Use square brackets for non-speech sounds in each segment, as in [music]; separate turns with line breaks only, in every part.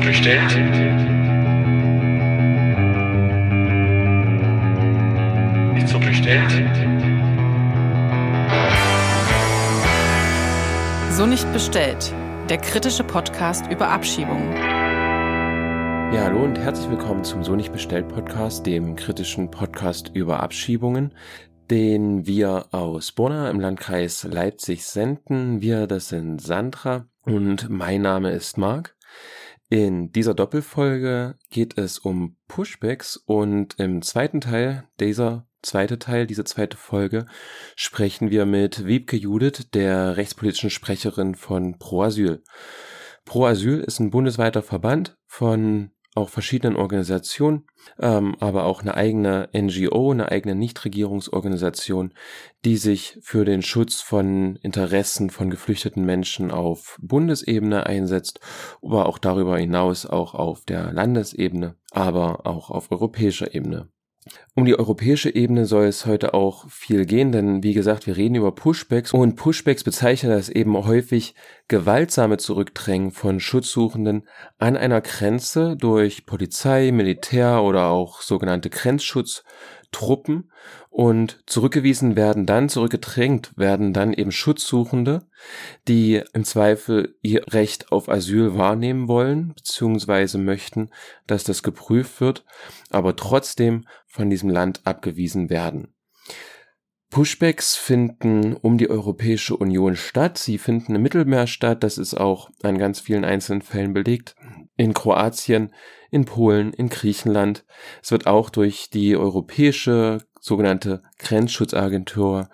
bestellt? Ist so bestellt?
So nicht bestellt. Der kritische Podcast über Abschiebungen.
Ja, hallo und herzlich willkommen zum So nicht bestellt Podcast, dem kritischen Podcast über Abschiebungen, den wir aus Bonner im Landkreis Leipzig senden. Wir, das sind Sandra und mein Name ist Marc. In dieser Doppelfolge geht es um Pushbacks und im zweiten Teil dieser zweite Teil, diese zweite Folge, sprechen wir mit Wiebke Judith, der rechtspolitischen Sprecherin von Pro Asyl. Pro Asyl ist ein bundesweiter Verband von auch verschiedenen Organisationen, ähm, aber auch eine eigene NGO, eine eigene Nichtregierungsorganisation, die sich für den Schutz von Interessen von geflüchteten Menschen auf Bundesebene einsetzt, aber auch darüber hinaus auch auf der Landesebene, aber auch auf europäischer Ebene. Um die europäische Ebene soll es heute auch viel gehen, denn wie gesagt, wir reden über Pushbacks und Pushbacks bezeichnen das eben häufig gewaltsame Zurückdrängen von Schutzsuchenden an einer Grenze durch Polizei, Militär oder auch sogenannte Grenzschutztruppen und zurückgewiesen werden dann, zurückgedrängt werden dann eben Schutzsuchende, die im Zweifel ihr Recht auf Asyl wahrnehmen wollen, beziehungsweise möchten, dass das geprüft wird, aber trotzdem von diesem Land abgewiesen werden. Pushbacks finden um die Europäische Union statt. Sie finden im Mittelmeer statt. Das ist auch an ganz vielen einzelnen Fällen belegt. In Kroatien, in Polen, in Griechenland. Es wird auch durch die europäische sogenannte Grenzschutzagentur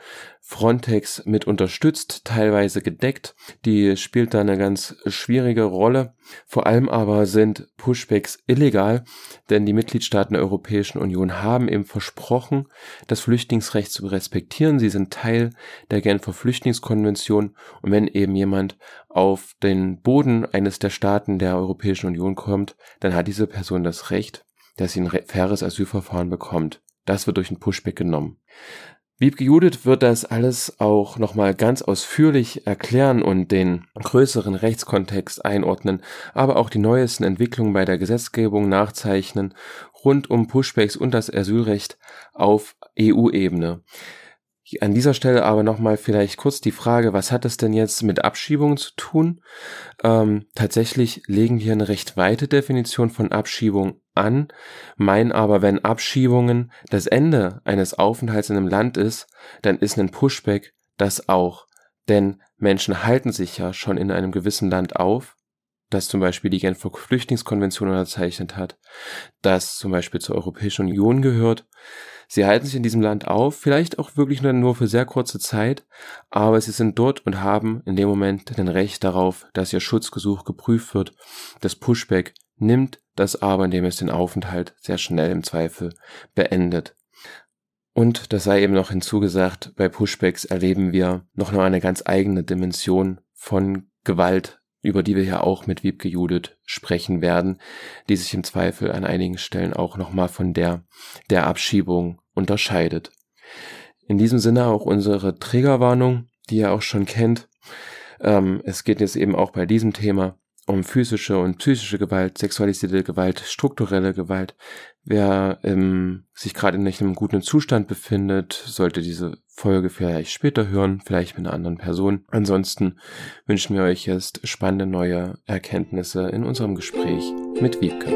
Frontex mit unterstützt, teilweise gedeckt. Die spielt da eine ganz schwierige Rolle. Vor allem aber sind Pushbacks illegal, denn die Mitgliedstaaten der Europäischen Union haben eben versprochen, das Flüchtlingsrecht zu respektieren. Sie sind Teil der Genfer Flüchtlingskonvention und wenn eben jemand auf den Boden eines der Staaten der Europäischen Union kommt, dann hat diese Person das Recht, dass sie ein faires Asylverfahren bekommt. Das wird durch ein Pushback genommen. Wiebke Judith wird das alles auch nochmal ganz ausführlich erklären und den größeren Rechtskontext einordnen, aber auch die neuesten Entwicklungen bei der Gesetzgebung nachzeichnen rund um Pushbacks und das Asylrecht auf EU-Ebene. An dieser Stelle aber nochmal vielleicht kurz die Frage, was hat es denn jetzt mit Abschiebungen zu tun? Ähm, tatsächlich legen wir eine recht weite Definition von Abschiebung an, meinen aber, wenn Abschiebungen das Ende eines Aufenthalts in einem Land ist, dann ist ein Pushback das auch. Denn Menschen halten sich ja schon in einem gewissen Land auf, das zum Beispiel die Genfer Flüchtlingskonvention unterzeichnet hat, das zum Beispiel zur Europäischen Union gehört. Sie halten sich in diesem Land auf, vielleicht auch wirklich nur für sehr kurze Zeit, aber sie sind dort und haben in dem Moment ein Recht darauf, dass ihr Schutzgesuch geprüft wird. Das Pushback nimmt das aber, indem es den Aufenthalt sehr schnell im Zweifel beendet. Und das sei eben noch hinzugesagt, bei Pushbacks erleben wir noch nur eine ganz eigene Dimension von Gewalt, über die wir ja auch mit Wiebke Judith sprechen werden, die sich im Zweifel an einigen Stellen auch nochmal von der der Abschiebung unterscheidet. In diesem Sinne auch unsere Trägerwarnung, die ihr auch schon kennt. Ähm, es geht jetzt eben auch bei diesem Thema um physische und psychische Gewalt, sexualisierte Gewalt, strukturelle Gewalt. Wer ähm, sich gerade nicht in einem guten Zustand befindet, sollte diese Folge vielleicht später hören, vielleicht mit einer anderen Person. Ansonsten wünschen wir euch jetzt spannende neue Erkenntnisse in unserem Gespräch mit Wiebke.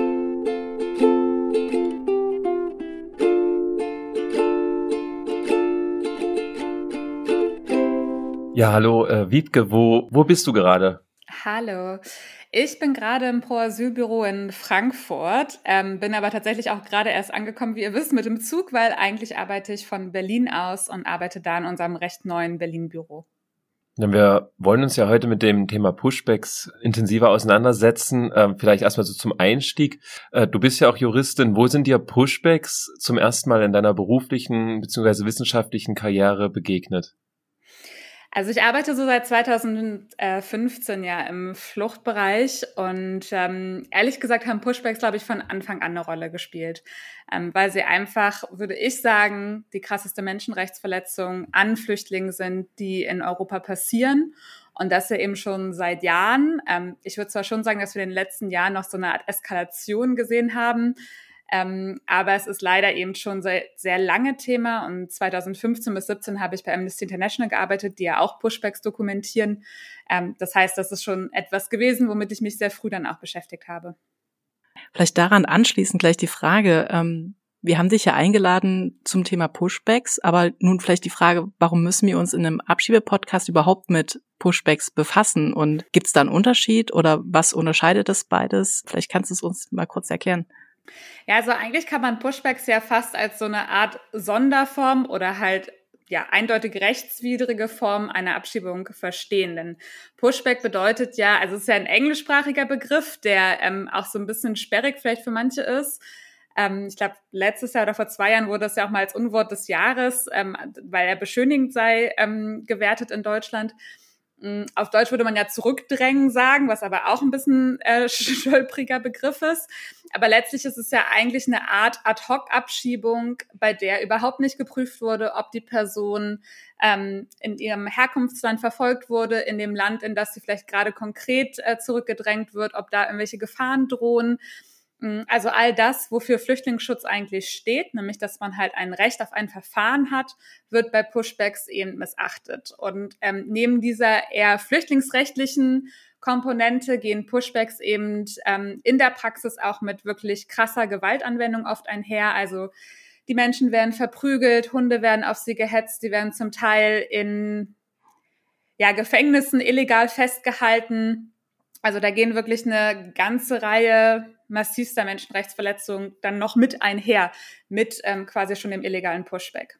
Ja, hallo, äh, Wiebke, wo, wo bist du gerade?
Hallo, ich bin gerade im Pro-Asylbüro in Frankfurt, ähm, bin aber tatsächlich auch gerade erst angekommen, wie ihr wisst, mit dem Zug, weil eigentlich arbeite ich von Berlin aus und arbeite da in unserem recht neuen Berlin-Büro.
Wir wollen uns ja heute mit dem Thema Pushbacks intensiver auseinandersetzen. Ähm, vielleicht erstmal so zum Einstieg. Äh, du bist ja auch Juristin. Wo sind dir Pushbacks zum ersten Mal in deiner beruflichen bzw. wissenschaftlichen Karriere begegnet?
Also ich arbeite so seit 2015 ja im Fluchtbereich und ähm, ehrlich gesagt haben Pushbacks, glaube ich, von Anfang an eine Rolle gespielt, ähm, weil sie einfach, würde ich sagen, die krasseste Menschenrechtsverletzung an Flüchtlingen sind, die in Europa passieren Und das ja eben schon seit Jahren. Ähm, ich würde zwar schon sagen, dass wir in den letzten Jahren noch so eine Art Eskalation gesehen haben, ähm, aber es ist leider eben schon sehr, sehr lange Thema. Und 2015 bis 17 habe ich bei Amnesty International gearbeitet, die ja auch Pushbacks dokumentieren. Ähm, das heißt, das ist schon etwas gewesen, womit ich mich sehr früh dann auch beschäftigt habe.
Vielleicht daran anschließend gleich die Frage, ähm, wir haben dich ja eingeladen zum Thema Pushbacks, aber nun vielleicht die Frage, warum müssen wir uns in einem Abschiebepodcast überhaupt mit Pushbacks befassen? Und gibt es da einen Unterschied oder was unterscheidet das beides? Vielleicht kannst du es uns mal kurz erklären.
Ja, also eigentlich kann man Pushbacks ja fast als so eine Art Sonderform oder halt ja, eindeutig rechtswidrige Form einer Abschiebung verstehen. Denn Pushback bedeutet ja, also es ist ja ein englischsprachiger Begriff, der ähm, auch so ein bisschen sperrig vielleicht für manche ist. Ähm, ich glaube, letztes Jahr oder vor zwei Jahren wurde das ja auch mal als Unwort des Jahres, ähm, weil er beschönigend sei, ähm, gewertet in Deutschland. Mm, auf Deutsch würde man ja zurückdrängen sagen, was aber auch ein bisschen äh, [laughs] stolpriger Begriff ist. Aber letztlich ist es ja eigentlich eine Art Ad-hoc-Abschiebung, bei der überhaupt nicht geprüft wurde, ob die Person ähm, in ihrem Herkunftsland verfolgt wurde, in dem Land, in das sie vielleicht gerade konkret äh, zurückgedrängt wird, ob da irgendwelche Gefahren drohen. Mm, also all das, wofür Flüchtlingsschutz eigentlich steht, nämlich dass man halt ein Recht auf ein Verfahren hat, wird bei Pushbacks eben missachtet. Und ähm, neben dieser eher flüchtlingsrechtlichen Komponente gehen Pushbacks eben ähm, in der Praxis auch mit wirklich krasser Gewaltanwendung oft einher. Also die Menschen werden verprügelt, Hunde werden auf sie gehetzt, die werden zum Teil in ja, Gefängnissen illegal festgehalten. Also da gehen wirklich eine ganze Reihe massivster Menschenrechtsverletzungen dann noch mit einher, mit ähm, quasi schon dem illegalen Pushback.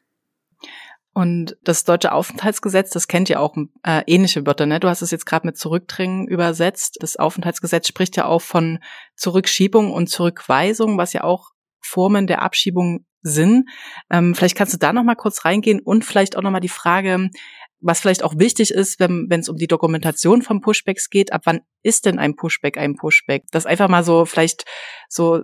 Und das deutsche Aufenthaltsgesetz, das kennt ja auch äh, ähnliche Wörter, ne? Du hast es jetzt gerade mit Zurückdrängen übersetzt. Das Aufenthaltsgesetz spricht ja auch von Zurückschiebung und Zurückweisung, was ja auch Formen der Abschiebung sind. Ähm, vielleicht kannst du da noch mal kurz reingehen und vielleicht auch noch mal die Frage, was vielleicht auch wichtig ist, wenn es um die Dokumentation von Pushbacks geht, ab wann ist denn ein Pushback ein Pushback? Das einfach mal so vielleicht so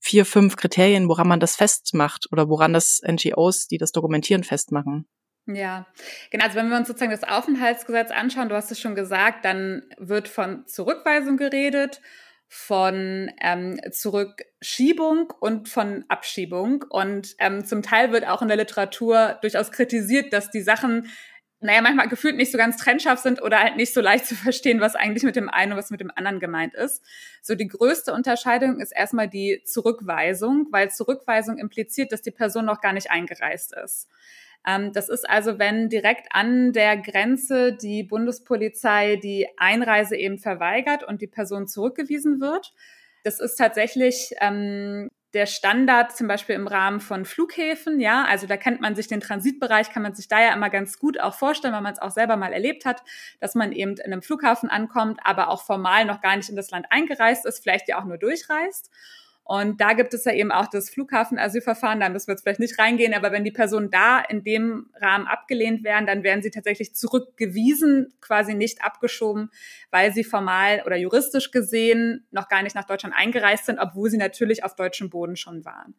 vier, fünf Kriterien, woran man das festmacht oder woran das NGOs, die das dokumentieren, festmachen.
Ja, genau. Also wenn wir uns sozusagen das Aufenthaltsgesetz anschauen, du hast es schon gesagt, dann wird von Zurückweisung geredet, von ähm, Zurückschiebung und von Abschiebung. Und ähm, zum Teil wird auch in der Literatur durchaus kritisiert, dass die Sachen naja, manchmal gefühlt nicht so ganz trennscharf sind oder halt nicht so leicht zu verstehen, was eigentlich mit dem einen und was mit dem anderen gemeint ist. So die größte Unterscheidung ist erstmal die Zurückweisung, weil Zurückweisung impliziert, dass die Person noch gar nicht eingereist ist. Ähm, das ist also, wenn direkt an der Grenze die Bundespolizei die Einreise eben verweigert und die Person zurückgewiesen wird. Das ist tatsächlich ähm, der Standard zum Beispiel im Rahmen von Flughäfen, ja, also da kennt man sich den Transitbereich, kann man sich da ja immer ganz gut auch vorstellen, weil man es auch selber mal erlebt hat, dass man eben in einem Flughafen ankommt, aber auch formal noch gar nicht in das Land eingereist ist, vielleicht ja auch nur durchreist. Und da gibt es ja eben auch das Flughafenasylverfahren, da müssen wir jetzt vielleicht nicht reingehen, aber wenn die Personen da in dem Rahmen abgelehnt werden, dann werden sie tatsächlich zurückgewiesen, quasi nicht abgeschoben, weil sie formal oder juristisch gesehen noch gar nicht nach Deutschland eingereist sind, obwohl sie natürlich auf deutschem Boden schon waren.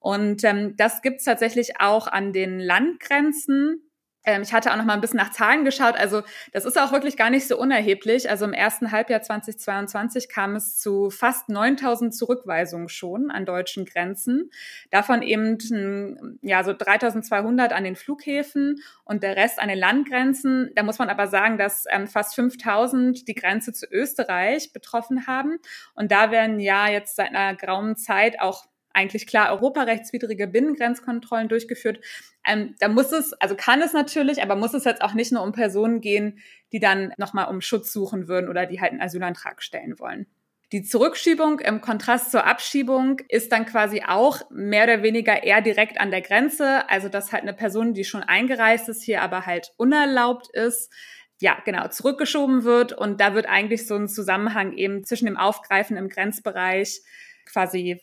Und ähm, das gibt es tatsächlich auch an den Landgrenzen ich hatte auch noch mal ein bisschen nach Zahlen geschaut. Also das ist auch wirklich gar nicht so unerheblich. Also im ersten Halbjahr 2022 kam es zu fast 9000 Zurückweisungen schon an deutschen Grenzen. Davon eben ja so 3200 an den Flughäfen und der Rest an den Landgrenzen. Da muss man aber sagen, dass ähm, fast 5000 die Grenze zu Österreich betroffen haben. Und da werden ja jetzt seit einer grauen Zeit auch eigentlich klar europarechtswidrige Binnengrenzkontrollen durchgeführt. Ähm, da muss es, also kann es natürlich, aber muss es jetzt auch nicht nur um Personen gehen, die dann nochmal um Schutz suchen würden oder die halt einen Asylantrag stellen wollen. Die Zurückschiebung im Kontrast zur Abschiebung ist dann quasi auch mehr oder weniger eher direkt an der Grenze. Also, dass halt eine Person, die schon eingereist ist, hier aber halt unerlaubt ist, ja, genau, zurückgeschoben wird. Und da wird eigentlich so ein Zusammenhang eben zwischen dem Aufgreifen im Grenzbereich quasi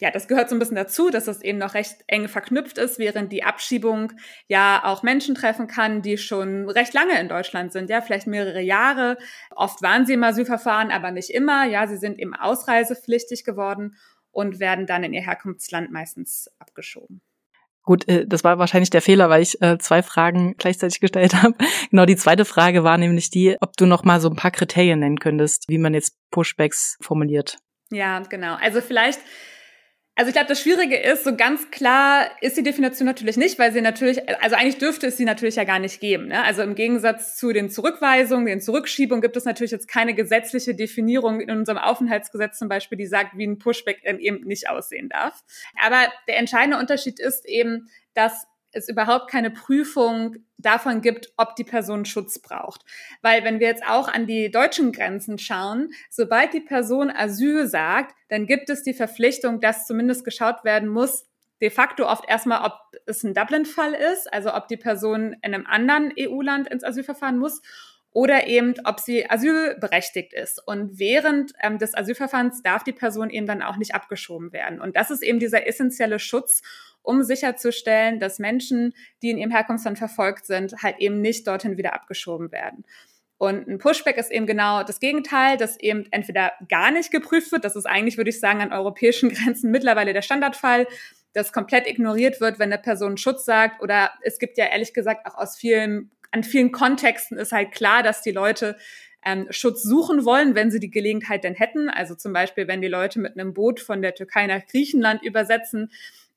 ja, das gehört so ein bisschen dazu, dass das eben noch recht eng verknüpft ist, während die Abschiebung ja auch Menschen treffen kann, die schon recht lange in Deutschland sind, ja, vielleicht mehrere Jahre. Oft waren sie im Asylverfahren, aber nicht immer. Ja, sie sind eben ausreisepflichtig geworden und werden dann in ihr Herkunftsland meistens abgeschoben.
Gut, äh, das war wahrscheinlich der Fehler, weil ich äh, zwei Fragen gleichzeitig gestellt [laughs] habe. Genau, die zweite Frage war nämlich die, ob du noch mal so ein paar Kriterien nennen könntest, wie man jetzt Pushbacks formuliert.
Ja, genau. Also vielleicht also ich glaube, das Schwierige ist, so ganz klar ist die Definition natürlich nicht, weil sie natürlich, also eigentlich dürfte es sie natürlich ja gar nicht geben. Ne? Also im Gegensatz zu den Zurückweisungen, den Zurückschiebungen gibt es natürlich jetzt keine gesetzliche Definition in unserem Aufenthaltsgesetz zum Beispiel, die sagt, wie ein Pushback eben nicht aussehen darf. Aber der entscheidende Unterschied ist eben, dass es überhaupt keine Prüfung davon gibt, ob die Person Schutz braucht. Weil wenn wir jetzt auch an die deutschen Grenzen schauen, sobald die Person Asyl sagt, dann gibt es die Verpflichtung, dass zumindest geschaut werden muss, de facto oft erstmal, ob es ein Dublin-Fall ist, also ob die Person in einem anderen EU-Land ins Asylverfahren muss oder eben, ob sie asylberechtigt ist. Und während ähm, des Asylverfahrens darf die Person eben dann auch nicht abgeschoben werden. Und das ist eben dieser essentielle Schutz, um sicherzustellen, dass Menschen, die in ihrem Herkunftsland verfolgt sind, halt eben nicht dorthin wieder abgeschoben werden. Und ein Pushback ist eben genau das Gegenteil, dass eben entweder gar nicht geprüft wird, das ist eigentlich, würde ich sagen, an europäischen [laughs] Grenzen mittlerweile der Standardfall, dass komplett ignoriert wird, wenn eine Person Schutz sagt. Oder es gibt ja ehrlich gesagt auch aus vielen, an vielen Kontexten ist halt klar, dass die Leute ähm, Schutz suchen wollen, wenn sie die Gelegenheit denn hätten. Also zum Beispiel, wenn die Leute mit einem Boot von der Türkei nach Griechenland übersetzen,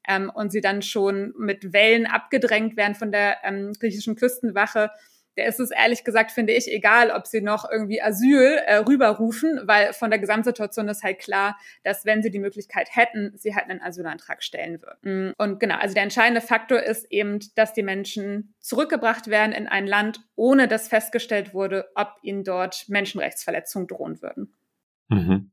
ähm, und sie dann schon mit Wellen abgedrängt werden von der ähm, griechischen Küstenwache, der ist es ehrlich gesagt, finde ich, egal, ob sie noch irgendwie Asyl äh, rüberrufen, weil von der Gesamtsituation ist halt klar, dass wenn sie die Möglichkeit hätten, sie halt einen Asylantrag stellen würden. Mm, und genau, also der entscheidende Faktor ist eben, dass die Menschen zurückgebracht werden in ein Land, ohne dass festgestellt wurde, ob ihnen dort Menschenrechtsverletzungen drohen würden.
Mhm.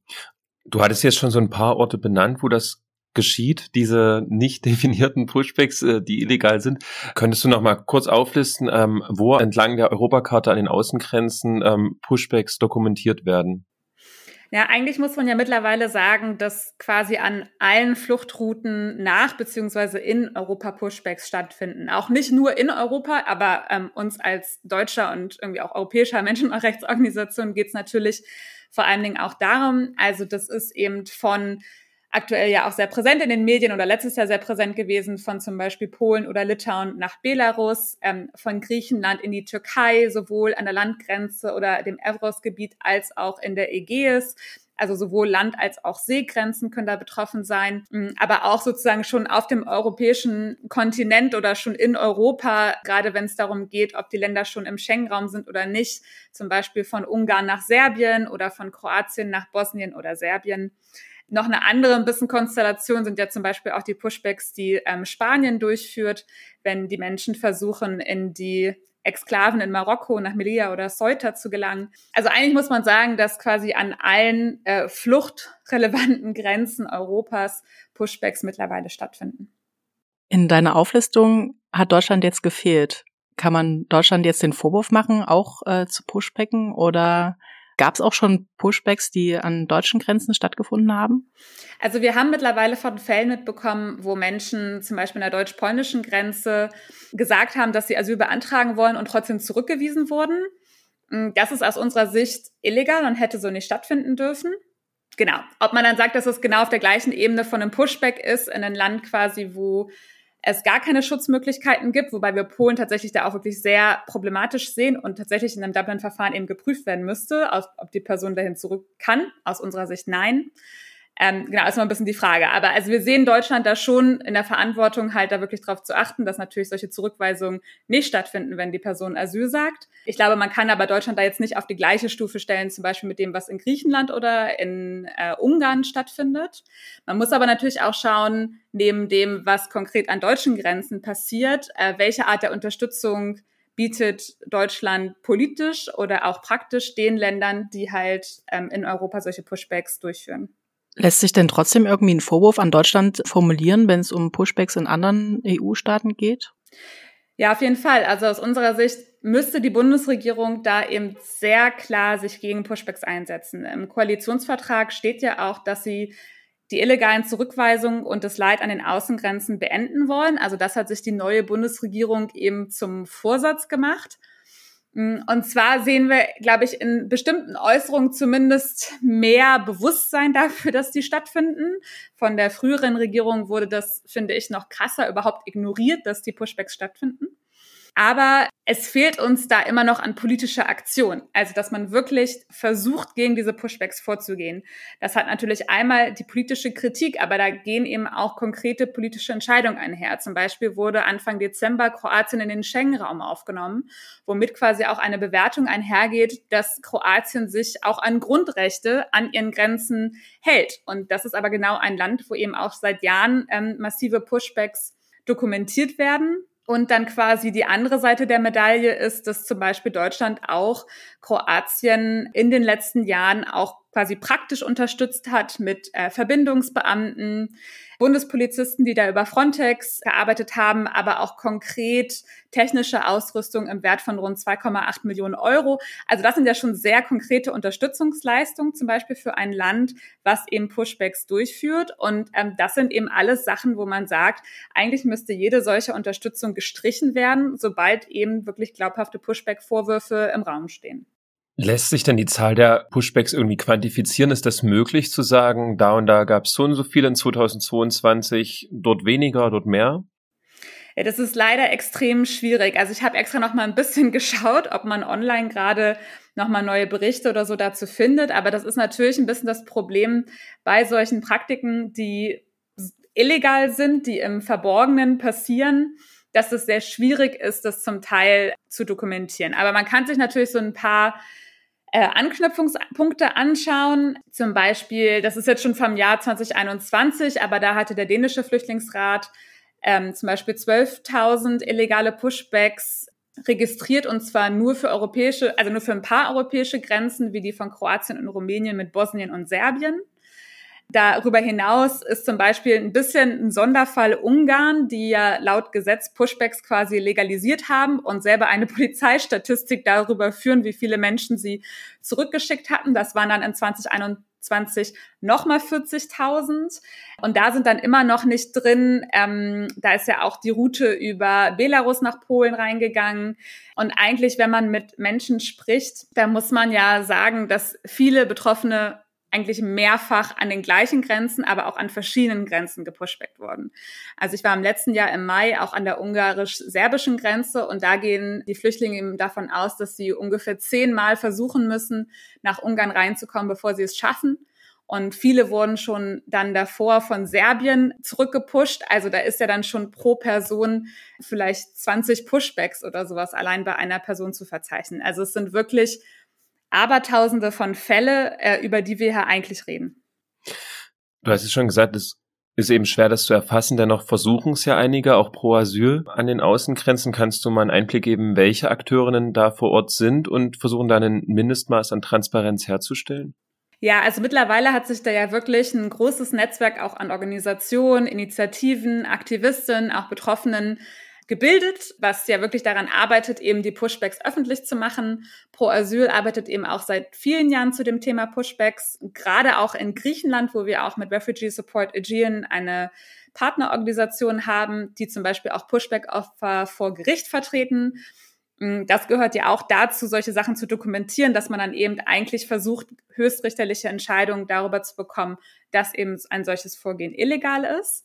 Du hattest jetzt schon so ein paar Orte benannt, wo das geschieht, diese nicht [laughs] definierten Pushbacks, äh, die illegal sind. Könntest du noch mal kurz auflisten, ähm, wo entlang der Europakarte an den Außengrenzen ähm, Pushbacks dokumentiert werden?
Ja, eigentlich muss man ja mittlerweile sagen, dass quasi an allen Fluchtrouten nach beziehungsweise in Europa Pushbacks stattfinden. Auch nicht nur in Europa, aber ähm, uns als deutscher und irgendwie auch europäischer Menschenrechtsorganisation geht es natürlich vor allen Dingen auch darum, also das ist eben von aktuell ja auch sehr präsent in den Medien oder letztes Jahr sehr präsent gewesen von zum Beispiel Polen oder Litauen nach Belarus, ähm, von Griechenland in die Türkei, sowohl an der Landgrenze oder dem Evros-Gebiet als auch in der Ägäis. Also sowohl Land- als auch Seegrenzen können da betroffen sein, mm, aber auch sozusagen schon auf dem europäischen Kontinent oder schon in Europa, gerade wenn es darum geht, ob die Länder schon im Schengen-Raum sind oder nicht, zum Beispiel von Ungarn nach Serbien oder von Kroatien nach Bosnien oder Serbien. Noch eine andere ein bisschen Konstellation sind ja zum Beispiel auch die Pushbacks, die ähm, Spanien durchführt, wenn die Menschen versuchen, in die Exklaven in Marokko nach Melilla oder Ceuta zu gelangen. Also eigentlich muss man sagen, dass quasi an allen äh, fluchtrelevanten Grenzen Europas Pushbacks mittlerweile stattfinden.
In deiner Auflistung hat Deutschland jetzt gefehlt. Kann man Deutschland jetzt den Vorwurf machen, auch äh, zu Pushbacken oder Gab es auch schon Pushbacks, die an deutschen Grenzen stattgefunden haben?
Also wir haben mittlerweile von Fällen mitbekommen, wo Menschen zum Beispiel an der deutsch-polnischen Grenze gesagt haben, dass sie Asyl beantragen wollen und trotzdem zurückgewiesen wurden. Mm, das ist aus unserer Sicht illegal und hätte so nicht stattfinden dürfen. Genau. Ob man dann sagt, dass es genau auf der gleichen Ebene von einem Pushback ist, in einem Land quasi, wo es gar keine Schutzmöglichkeiten gibt, wobei wir Polen tatsächlich da auch wirklich sehr problematisch sehen und tatsächlich in einem Dublin-Verfahren eben geprüft werden müsste, ob die Person dahin zurück kann. Aus unserer Sicht nein. Ähm, genau, ist mal ein bisschen die Frage. Aber also wir sehen Deutschland da schon in der Verantwortung, halt da wirklich darauf zu achten, dass natürlich solche Zurückweisungen nicht stattfinden, wenn die Person Asyl sagt. Ich glaube, man kann aber Deutschland da jetzt nicht auf die gleiche Stufe stellen, zum Beispiel mit dem, was in Griechenland oder in äh, Ungarn stattfindet. Man muss aber natürlich auch schauen, neben dem, was konkret an deutschen Grenzen passiert, äh, welche Art der Unterstützung bietet Deutschland politisch oder auch praktisch den Ländern, die halt ähm, in Europa solche Pushbacks durchführen.
Lässt sich denn trotzdem irgendwie ein Vorwurf an Deutschland formulieren, wenn es um Pushbacks in anderen EU-Staaten geht?
Ja, auf jeden Fall. Also aus unserer Sicht müsste die Bundesregierung da eben sehr klar sich gegen Pushbacks einsetzen. Im Koalitionsvertrag steht ja auch, dass sie die illegalen Zurückweisungen und das Leid an den Außengrenzen beenden wollen. Also das hat sich die neue Bundesregierung eben zum Vorsatz gemacht. Mm, und zwar sehen wir, glaube ich, in bestimmten Äußerungen zumindest mehr Bewusstsein dafür, dass die stattfinden. Von der früheren Regierung wurde das, finde ich, noch krasser überhaupt ignoriert, dass die Pushbacks stattfinden. Aber es fehlt uns da immer noch an politischer Aktion. Also, dass man wirklich versucht, gegen diese Pushbacks vorzugehen. Das hat natürlich einmal die politische Kritik, aber da gehen eben auch konkrete politische Entscheidungen einher. Zum Beispiel wurde Anfang Dezember Kroatien in den Schengen-Raum aufgenommen, womit quasi auch eine Bewertung einhergeht, dass Kroatien sich auch an Grundrechte an ihren Grenzen hält. Und das ist aber genau ein Land, wo eben auch seit Jahren ähm, massive Pushbacks dokumentiert werden. Und dann quasi die andere Seite der Medaille ist, dass zum Beispiel Deutschland auch Kroatien in den letzten Jahren auch quasi praktisch unterstützt hat mit äh, Verbindungsbeamten, Bundespolizisten, die da über Frontex gearbeitet haben, aber auch konkret technische Ausrüstung im Wert von rund 2,8 Millionen Euro. Also das sind ja schon sehr konkrete Unterstützungsleistungen, zum Beispiel für ein Land, was eben Pushbacks durchführt. Und ähm, das sind eben alles Sachen, wo man sagt, eigentlich müsste jede solche Unterstützung gestrichen werden, sobald eben wirklich glaubhafte Pushback-Vorwürfe im Raum stehen.
Lässt sich denn die Zahl der Pushbacks irgendwie quantifizieren? Ist das möglich zu sagen, da und da gab es so und so viele in 2022, dort weniger, dort mehr?
Ja, das ist leider extrem schwierig. Also ich habe extra noch mal ein bisschen [laughs] geschaut, ob man online gerade noch mal neue Berichte oder so dazu findet. Aber das ist natürlich ein bisschen das Problem bei solchen Praktiken, die illegal sind, die im Verborgenen passieren dass es sehr schwierig ist, das zum Teil zu dokumentieren. Aber man kann sich natürlich so ein paar äh, Anknüpfungspunkte anschauen. Zum Beispiel, das ist jetzt schon vom Jahr 2021, aber da hatte der dänische Flüchtlingsrat ähm, zum Beispiel 12.000 illegale Pushbacks registriert und zwar nur für europäische, also nur für ein paar europäische Grenzen, wie die von Kroatien und Rumänien mit Bosnien und Serbien. Darüber hinaus ist zum Beispiel ein bisschen ein Sonderfall Ungarn, die ja laut Gesetz Pushbacks quasi legalisiert haben und selber eine [laughs] Polizeistatistik darüber führen, wie viele Menschen sie zurückgeschickt hatten. Das waren dann in 2021 nochmal 40.000. Und da sind dann immer noch nicht drin, ähm, da ist ja auch die Route über Belarus nach Polen reingegangen. Und eigentlich, wenn man mit Menschen spricht, da muss man ja sagen, dass viele Betroffene eigentlich mehrfach an den gleichen Grenzen, aber auch an verschiedenen Grenzen gepushbackt worden. Also ich war im letzten Jahr im Mai auch an der ungarisch-serbischen Grenze und da gehen die Flüchtlinge eben davon aus, dass sie ungefähr zehnmal versuchen müssen, nach Ungarn reinzukommen, bevor sie es schaffen. Und viele wurden schon dann davor von Serbien zurückgepusht. Also da ist ja dann schon pro Person vielleicht 20 Pushbacks oder sowas allein bei einer Person zu verzeichnen. Also es sind wirklich Abertausende von Fälle, äh, über die wir hier eigentlich reden.
Du hast es schon gesagt, es ist eben schwer, das zu erfassen. Dennoch versuchen es ja einige, auch pro Asyl. An den Außengrenzen kannst du mal einen Einblick geben, welche Akteurinnen da vor Ort sind und versuchen da ein Mindestmaß an Transparenz herzustellen?
Ja, also mittlerweile hat sich da ja wirklich ein großes Netzwerk auch an Organisationen, Initiativen, Aktivistinnen, auch Betroffenen gebildet, was ja wirklich daran arbeitet, eben die Pushbacks öffentlich zu machen. Pro Asyl arbeitet eben auch seit vielen Jahren zu dem Thema Pushbacks, gerade auch in Griechenland, wo wir auch mit Refugee Support Aegean eine Partnerorganisation haben, die zum Beispiel auch Pushback-Opfer vor Gericht vertreten. Mm, das gehört ja auch dazu, solche Sachen zu dokumentieren, dass man dann eben eigentlich versucht, höchstrichterliche Entscheidungen darüber zu bekommen, dass eben ein solches Vorgehen illegal ist.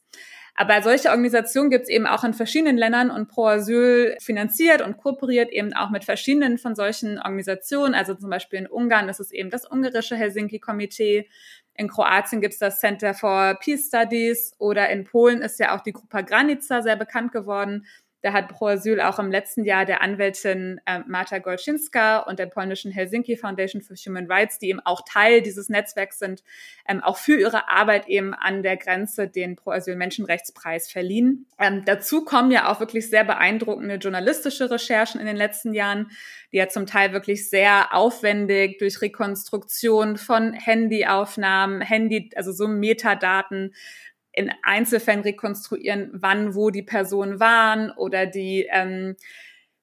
Aber solche Organisationen gibt es eben auch in verschiedenen Ländern und Pro Asyl finanziert und kooperiert eben auch mit verschiedenen von solchen Organisationen. Also zum Beispiel in Ungarn ist es eben das ungarische Helsinki-Komitee. In Kroatien gibt es das Center for Peace Studies oder in Polen ist ja auch die Grupa Granica sehr bekannt geworden. Da hat Pro Asyl auch im letzten Jahr der Anwältin äh, Marta Golczynska und der polnischen Helsinki Foundation for Human Rights, die eben auch Teil dieses Netzwerks sind, ähm, auch für ihre Arbeit eben an der Grenze den Pro Asyl Menschenrechtspreis verliehen. Ähm, dazu kommen ja auch wirklich sehr beeindruckende journalistische Recherchen in den letzten Jahren, die ja zum Teil wirklich sehr aufwendig durch Rekonstruktion von Handyaufnahmen, Handy, also so Metadaten in Einzelfällen rekonstruieren, wann, wo die Personen waren oder die ähm,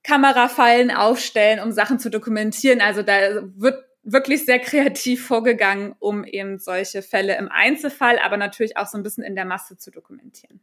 Kamerafallen aufstellen, um Sachen zu dokumentieren. Also da wird wirklich sehr kreativ vorgegangen, um eben solche Fälle im Einzelfall, aber natürlich auch so ein bisschen in der Masse zu dokumentieren.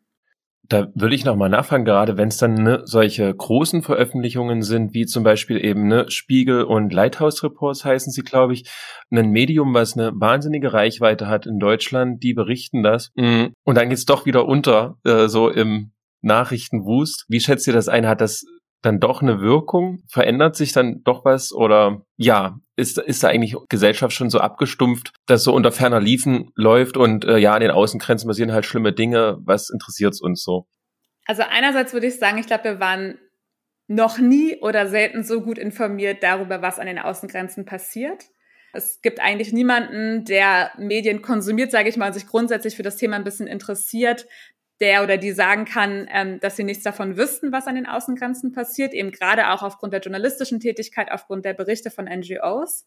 Da würde ich nochmal nachfragen, gerade wenn es dann ne, solche großen Veröffentlichungen sind, wie zum Beispiel eben ne, Spiegel und Lighthouse Reports heißen sie, glaube ich, ein Medium, was eine wahnsinnige Reichweite hat in Deutschland, die berichten das. Mm, und dann geht's doch wieder unter, äh, so im Nachrichtenwust. Wie schätzt ihr das ein? Hat das dann doch eine Wirkung? Verändert sich dann doch was? Oder ja, ist, ist da eigentlich Gesellschaft schon so abgestumpft, dass so unter ferner Liefen läuft und äh, ja, an den Außengrenzen passieren halt schlimme Dinge. Was interessiert uns so?
Also einerseits würde ich sagen, ich glaube, wir waren noch nie oder selten so gut informiert darüber, was an den Außengrenzen passiert. Es gibt eigentlich niemanden, der Medien konsumiert, sage ich mal, sich grundsätzlich für das Thema ein bisschen interessiert, der oder die sagen kann, ähm, dass sie nichts davon wüssten, was an den Außengrenzen passiert, eben gerade auch aufgrund der journalistischen Tätigkeit, aufgrund der Berichte von NGOs.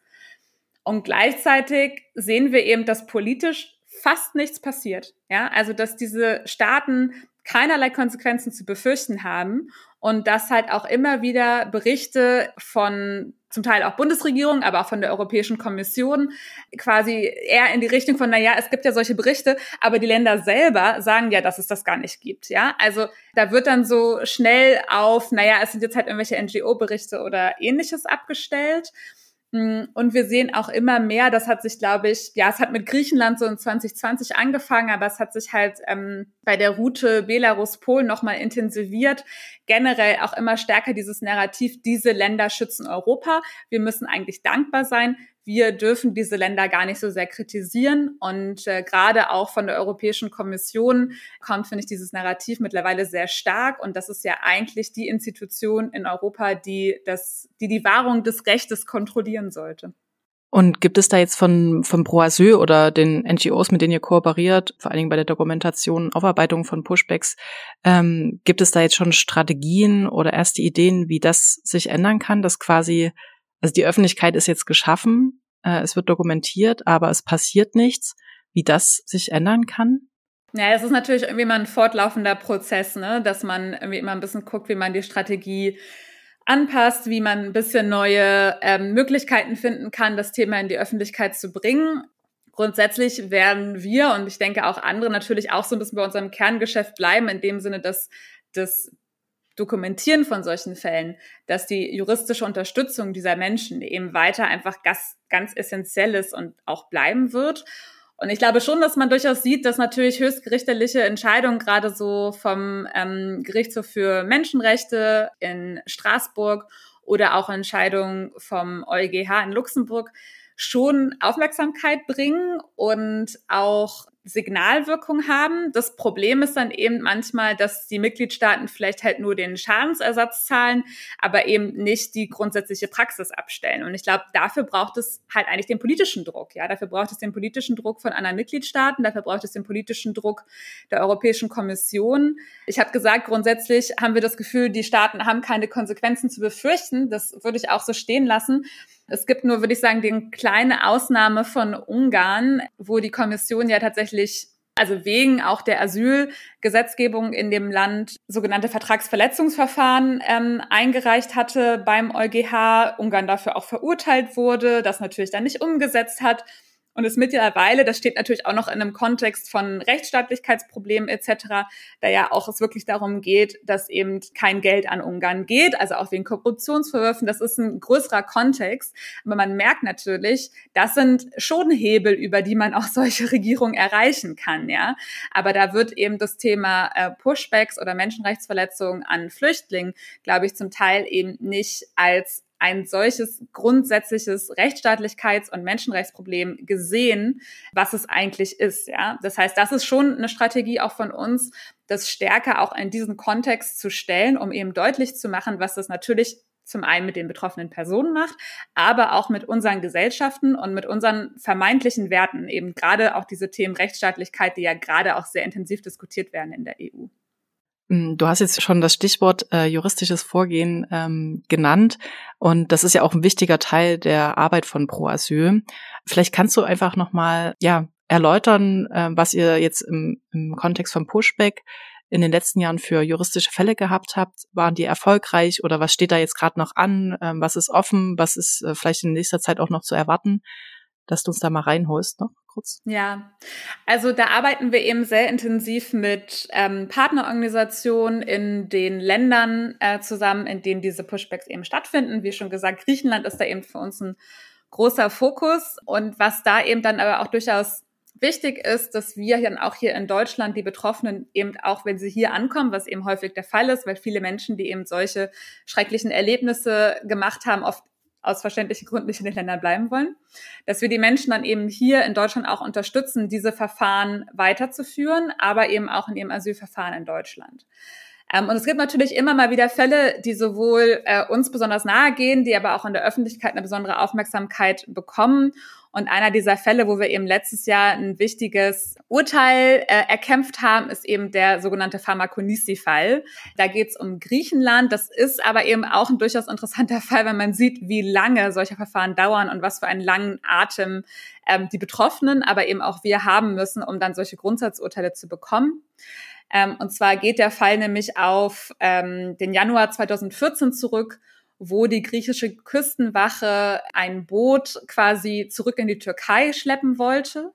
Und gleichzeitig sehen wir eben, dass politisch fast nichts passiert. Ja, also dass diese Staaten keinerlei Konsequenzen zu befürchten haben und dass halt auch immer wieder Berichte von zum Teil auch Bundesregierung, aber auch von der Europäischen Kommission quasi eher in die Richtung von, na ja, es gibt ja solche Berichte, aber die Länder selber sagen ja, dass es das gar nicht gibt, ja. Also da wird dann so schnell auf, na ja, es sind jetzt halt irgendwelche NGO-Berichte oder ähnliches abgestellt. Mm, und wir sehen auch immer mehr, das hat sich, glaube ich, ja, es hat mit Griechenland so in 2020 angefangen, aber es hat sich halt ähm, bei der Route Belarus-Polen nochmal intensiviert. Generell auch immer stärker dieses Narrativ, diese Länder schützen Europa. Wir müssen eigentlich dankbar sein, wir dürfen diese Länder gar nicht so sehr kritisieren. Und äh, gerade auch von der Europäischen Kommission kommt, finde ich, dieses Narrativ mittlerweile sehr stark. Und das ist ja eigentlich die Institution in Europa, die das, die, die Wahrung des Rechtes kontrollieren sollte.
Und gibt es da jetzt von, von Pro Asyl oder den NGOs, mit denen ihr kooperiert, vor allen Dingen bei der Dokumentation, Aufarbeitung von Pushbacks, ähm, gibt es da jetzt schon Strategien oder erste Ideen, wie das sich ändern kann, dass quasi also die Öffentlichkeit ist jetzt geschaffen, äh, es wird dokumentiert, aber es passiert nichts, wie das sich ändern kann?
Ja, es ist natürlich irgendwie immer ein fortlaufender Prozess, ne? dass man irgendwie immer ein bisschen guckt, wie man die Strategie anpasst, wie man ein bisschen neue ähm, Möglichkeiten finden kann, das Thema in die Öffentlichkeit zu bringen. Grundsätzlich werden wir und ich denke auch andere natürlich auch so ein bisschen bei unserem Kerngeschäft bleiben, in dem Sinne, dass das Dokumentieren von solchen Fällen, dass die juristische Unterstützung dieser Menschen eben weiter einfach ganz, ganz essentiell ist und auch bleiben wird. Und ich glaube schon, dass man durchaus sieht, dass natürlich höchstgerichtliche Entscheidungen gerade so vom ähm, Gerichtshof für Menschenrechte in Straßburg oder auch Entscheidungen vom EuGH in Luxemburg schon Aufmerksamkeit bringen und auch Signalwirkung haben. Das Problem ist dann eben manchmal, dass die Mitgliedstaaten vielleicht halt nur den Schadensersatz zahlen, aber eben nicht die grundsätzliche Praxis abstellen. Und ich glaube, dafür braucht es halt eigentlich den politischen Druck. Ja, dafür braucht es den politischen Druck von anderen Mitgliedstaaten, dafür braucht es den politischen Druck der Europäischen Kommission. Ich habe gesagt, grundsätzlich haben wir das Gefühl, die Staaten haben keine Konsequenzen zu befürchten. Das würde ich auch so stehen lassen. Es gibt nur, würde ich sagen, die kleine Ausnahme von Ungarn, wo die Kommission ja tatsächlich also wegen auch der Asylgesetzgebung in dem Land sogenannte Vertragsverletzungsverfahren ähm, eingereicht hatte beim EuGH, Ungarn dafür auch verurteilt wurde, das natürlich dann nicht umgesetzt hat und es mittlerweile, das steht natürlich auch noch in einem Kontext von Rechtsstaatlichkeitsproblemen etc., da ja auch es wirklich darum geht, dass eben kein Geld an Ungarn geht, also auch wegen Korruptionsvorwürfen. Das ist ein größerer Kontext. Aber man merkt natürlich, das sind schon Hebel, über die man auch [laughs] solche Regierungen erreichen kann, ja. Aber da wird eben das Thema äh, Pushbacks oder Menschenrechtsverletzungen an Flüchtlingen, glaube ich, zum Teil eben nicht als ein solches grundsätzliches Rechtsstaatlichkeits- und Menschenrechtsproblem gesehen, was es eigentlich ist. Ja, das heißt, das ist schon eine Strategie auch von uns, das stärker auch in diesen Kontext zu stellen, um eben deutlich zu machen, was das natürlich zum einen mit den betroffenen Personen macht, aber auch mit unseren Gesellschaften und mit unseren vermeintlichen Werten, eben gerade auch diese Themen Rechtsstaatlichkeit, die ja gerade auch sehr intensiv diskutiert werden in der EU.
Hm, du hast jetzt schon das Stichwort äh, juristisches Vorgehen ähm, genannt und das ist ja auch ein wichtiger Teil der Arbeit von Pro Asyl. Vielleicht kannst du einfach nochmal ja, erläutern, äh, was ihr jetzt im, im Kontext von Pushback in den letzten Jahren für juristische Fälle gehabt habt. Waren die erfolgreich oder was steht da jetzt gerade noch an? Ähm, was ist offen? Was ist äh, vielleicht in nächster Zeit auch noch zu erwarten? Dass du uns da mal reinholst noch kurz?
Ja, also da arbeiten wir eben sehr intensiv mit ähm, Partnerorganisationen in den Ländern äh, zusammen, in denen diese Pushbacks eben stattfinden. Wie schon gesagt, Griechenland ist da eben für uns ein großer Fokus. Und was da eben dann aber auch durchaus wichtig ist, dass wir dann auch hier in Deutschland die Betroffenen eben auch, wenn sie hier ankommen, was eben häufig der Fall ist, weil viele Menschen, die eben solche schrecklichen Erlebnisse gemacht haben, oft aus verständlichen Gründen nicht in den Ländern bleiben wollen, dass wir die Menschen dann eben hier in Deutschland auch unterstützen, diese Verfahren weiterzuführen, aber eben auch in ihrem Asylverfahren in Deutschland. Ähm, und es gibt natürlich immer mal wieder Fälle, die sowohl äh, uns besonders nahe gehen, die aber auch in der Öffentlichkeit eine besondere Aufmerksamkeit bekommen. Und einer dieser Fälle, wo wir eben letztes Jahr ein wichtiges Urteil äh, erkämpft haben, ist eben der sogenannte Pharmakonisi-Fall. Da geht es um Griechenland. Das ist aber eben auch ein durchaus interessanter [laughs] Fall, wenn man sieht, wie lange solche Verfahren dauern und was für einen langen Atem ähm, die Betroffenen, aber eben auch wir haben müssen, um dann solche Grundsatzurteile zu bekommen. Ähm, und zwar geht der Fall nämlich auf ähm, den Januar 2014 zurück, wo die griechische Küstenwache ein Boot quasi zurück in die Türkei schleppen wollte.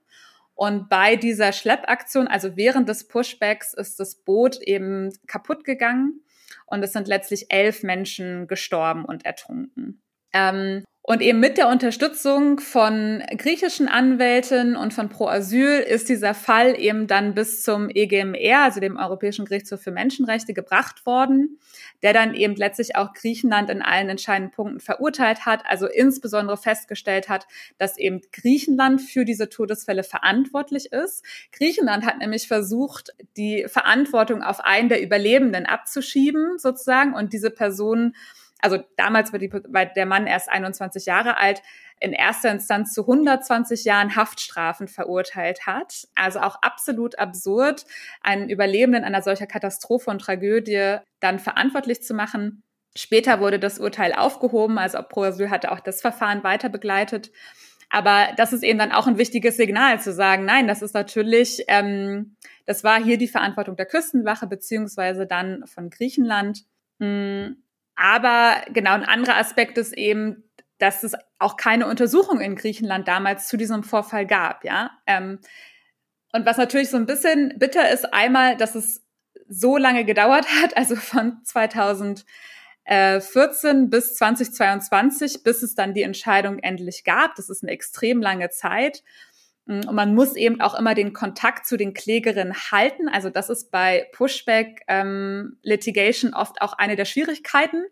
Und bei dieser Schleppaktion, also während des Pushbacks, ist das Boot eben kaputt gegangen und es sind letztlich elf Menschen gestorben und ertrunken. Ähm, und eben mit der Unterstützung von griechischen Anwälten und von Pro Asyl ist dieser Fall eben dann bis zum EGMR, also dem Europäischen Gerichtshof für Menschenrechte, gebracht worden, der dann eben letztlich auch Griechenland in allen entscheidenden Punkten verurteilt hat, also insbesondere festgestellt hat, dass eben Griechenland für diese Todesfälle verantwortlich ist. Griechenland hat nämlich versucht, die Verantwortung auf einen der Überlebenden abzuschieben, sozusagen, und diese Personen also damals war, die, war der Mann erst 21 Jahre alt, in erster Instanz zu 120 Jahren Haftstrafen verurteilt hat. Also auch absolut absurd, einen Überlebenden einer solcher Katastrophe und Tragödie dann verantwortlich zu machen. Später wurde das Urteil aufgehoben, also Pro Asyl hatte auch das Verfahren weiter begleitet. Aber das ist eben dann auch ein wichtiges Signal zu sagen, nein, das ist natürlich, ähm, das war hier die Verantwortung der Küstenwache beziehungsweise dann von Griechenland. Hm aber genau ein anderer Aspekt ist eben, dass es auch keine Untersuchung in Griechenland damals zu diesem Vorfall gab, ja. Ähm, und was natürlich so ein bisschen bitter ist, einmal, dass es so lange gedauert [laughs] hat, also von 2014 bis 2022, bis es dann die Entscheidung endlich gab. Das ist eine extrem lange Zeit. Mm, und man muss eben auch immer den Kontakt zu den Klägerinnen halten. Also das ist bei Pushback ähm, Litigation oft auch eine der Schwierigkeiten.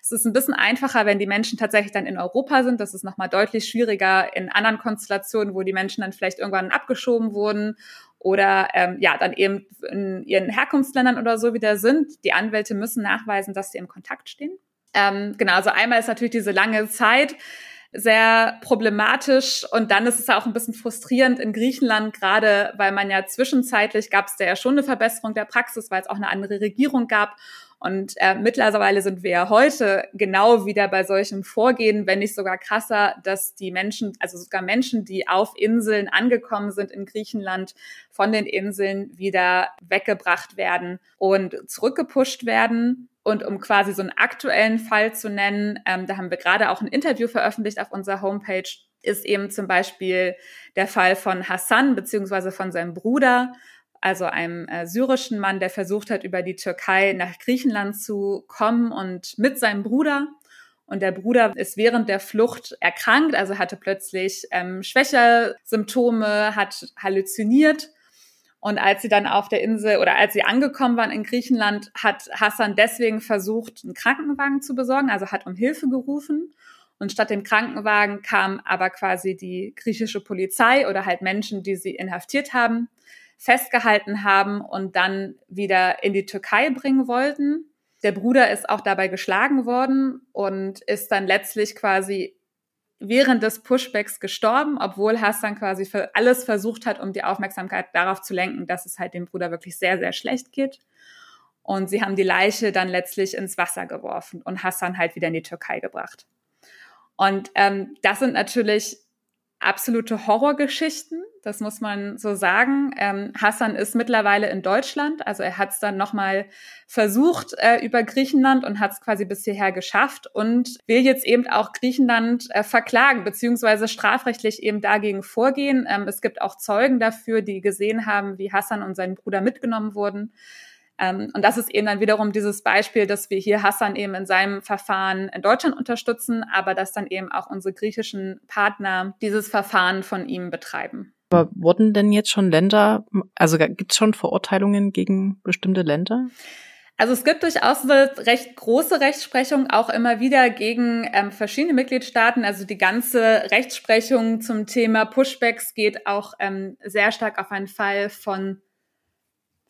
Es ist ein bisschen einfacher, wenn die Menschen tatsächlich dann in Europa sind. Das ist nochmal deutlich schwieriger in anderen Konstellationen, wo die Menschen dann vielleicht irgendwann abgeschoben wurden oder ähm, ja dann eben in ihren Herkunftsländern oder so wieder sind. Die Anwälte müssen nachweisen, dass sie im Kontakt stehen. Ähm, genau, also einmal ist natürlich diese lange Zeit sehr problematisch und dann ist es auch ein bisschen frustrierend in Griechenland, gerade weil man ja zwischenzeitlich gab es da ja schon eine Verbesserung der Praxis, weil es auch eine andere Regierung gab. Und äh, mittlerweile sind wir ja heute genau wieder bei solchem Vorgehen, wenn nicht sogar krasser, dass die Menschen, also sogar Menschen, die auf Inseln angekommen sind in Griechenland, von den Inseln wieder weggebracht werden und zurückgepusht werden. Und um quasi so einen aktuellen Fall zu nennen, ähm, da haben wir gerade auch ein Interview veröffentlicht auf unserer Homepage, ist eben zum Beispiel der Fall von Hassan beziehungsweise von seinem Bruder, also einem äh, syrischen Mann, der versucht hat, über die Türkei nach Griechenland zu kommen und mit seinem Bruder. Und der Bruder ist während der Flucht erkrankt, also hatte plötzlich ähm, Schwächersymptome, hat halluziniert und als sie dann auf der Insel oder als sie angekommen waren in Griechenland, hat Hassan deswegen versucht, einen Krankenwagen zu besorgen, also hat um Hilfe gerufen. Und statt dem Krankenwagen kam aber quasi die griechische Polizei oder halt Menschen, die sie inhaftiert haben, festgehalten haben und dann wieder in die Türkei bringen wollten. Der Bruder ist auch dabei geschlagen worden und ist dann letztlich quasi während des Pushbacks gestorben, obwohl Hassan quasi für alles versucht hat, um die Aufmerksamkeit darauf zu lenken, dass es halt dem Bruder wirklich sehr, sehr schlecht geht. Und sie haben die Leiche dann letztlich ins Wasser geworfen und Hassan halt wieder in die Türkei gebracht. Und ähm, das sind natürlich absolute Horrorgeschichten, das muss man so sagen. Ähm, Hassan ist mittlerweile in Deutschland, also er hat es dann nochmal versucht äh, über Griechenland und hat es quasi bis hierher geschafft und will jetzt eben auch Griechenland äh, verklagen, beziehungsweise strafrechtlich eben dagegen vorgehen. Ähm, es gibt auch Zeugen dafür, die gesehen haben, wie Hassan und sein Bruder mitgenommen wurden. Ähm, und das ist eben dann wiederum dieses Beispiel, dass wir hier Hassan eben in seinem Verfahren in Deutschland unterstützen, aber dass dann eben auch unsere griechischen Partner dieses Verfahren von ihm betreiben.
Aber wurden denn jetzt schon Länder, also gibt es schon Verurteilungen gegen bestimmte Länder?
Also es gibt durchaus eine recht große Rechtsprechung auch immer wieder gegen ähm, verschiedene Mitgliedstaaten. Also die ganze Rechtsprechung zum Thema Pushbacks geht auch ähm, sehr stark auf einen Fall von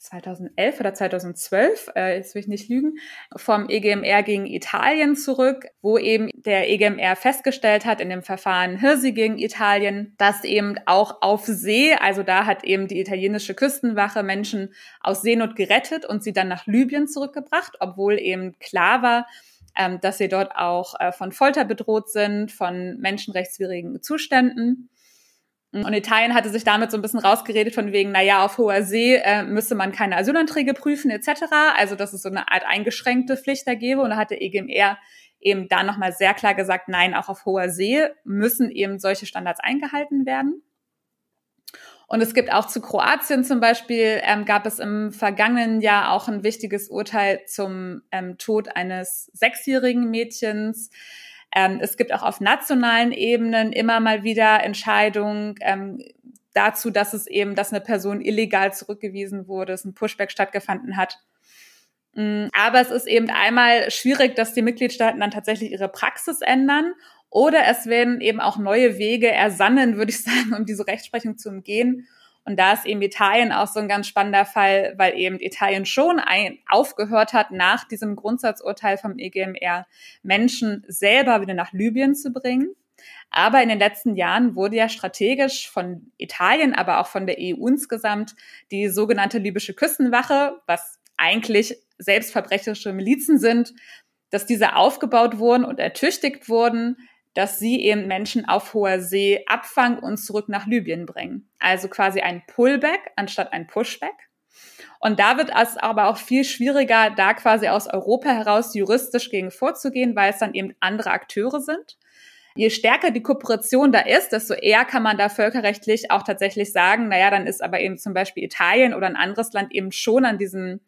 2011 oder 2012, äh, jetzt will ich nicht lügen, vom EGMR gegen Italien zurück, wo eben der EGMR festgestellt hat in dem Verfahren Hirsi gegen Italien, dass eben auch auf See, also da hat eben die italienische Küstenwache Menschen aus Seenot gerettet und sie dann nach Libyen zurückgebracht, obwohl eben klar war, ähm, dass sie dort auch äh, von Folter bedroht sind, von menschenrechtswidrigen Zuständen. Und Italien hatte sich damit so ein bisschen rausgeredet von wegen, na ja, auf hoher See äh, müsste man keine Asylanträge prüfen etc. Also dass es so eine Art eingeschränkte Pflicht da gäbe. Und da hatte EGMR eben da nochmal sehr klar gesagt, nein, auch auf hoher See müssen eben solche Standards eingehalten werden. Und es gibt auch zu Kroatien zum Beispiel, ähm, gab es im vergangenen Jahr auch ein wichtiges Urteil zum ähm, Tod eines sechsjährigen Mädchens. Ähm, es gibt auch auf nationalen Ebenen immer mal wieder Entscheidungen ähm, dazu, dass es eben, dass eine Person illegal zurückgewiesen wurde, dass ein Pushback stattgefunden hat. Mm, aber es ist eben einmal schwierig, dass die Mitgliedstaaten dann tatsächlich ihre Praxis ändern oder es werden eben auch neue Wege ersannen, [laughs] würde ich sagen, um diese Rechtsprechung zu umgehen. Und da ist eben Italien auch so ein ganz spannender Fall, weil eben Italien schon ein, aufgehört hat, nach diesem Grundsatzurteil vom EGMR Menschen selber wieder nach Libyen zu bringen. Aber in den letzten Jahren wurde ja strategisch von Italien, aber auch von der EU insgesamt die sogenannte libysche Küstenwache, was eigentlich selbstverbrecherische Milizen sind, dass diese aufgebaut wurden und ertüchtigt wurden, dass sie eben Menschen auf hoher See abfangen und zurück nach Libyen bringen. Also quasi ein Pullback anstatt ein Pushback. Und da wird es aber auch viel schwieriger, da quasi aus Europa heraus juristisch gegen vorzugehen, weil es dann eben andere Akteure sind. Je stärker die Kooperation da ist, desto eher kann man da völkerrechtlich auch tatsächlich sagen, naja, dann ist aber eben zum Beispiel Italien oder ein anderes Land eben schon an diesem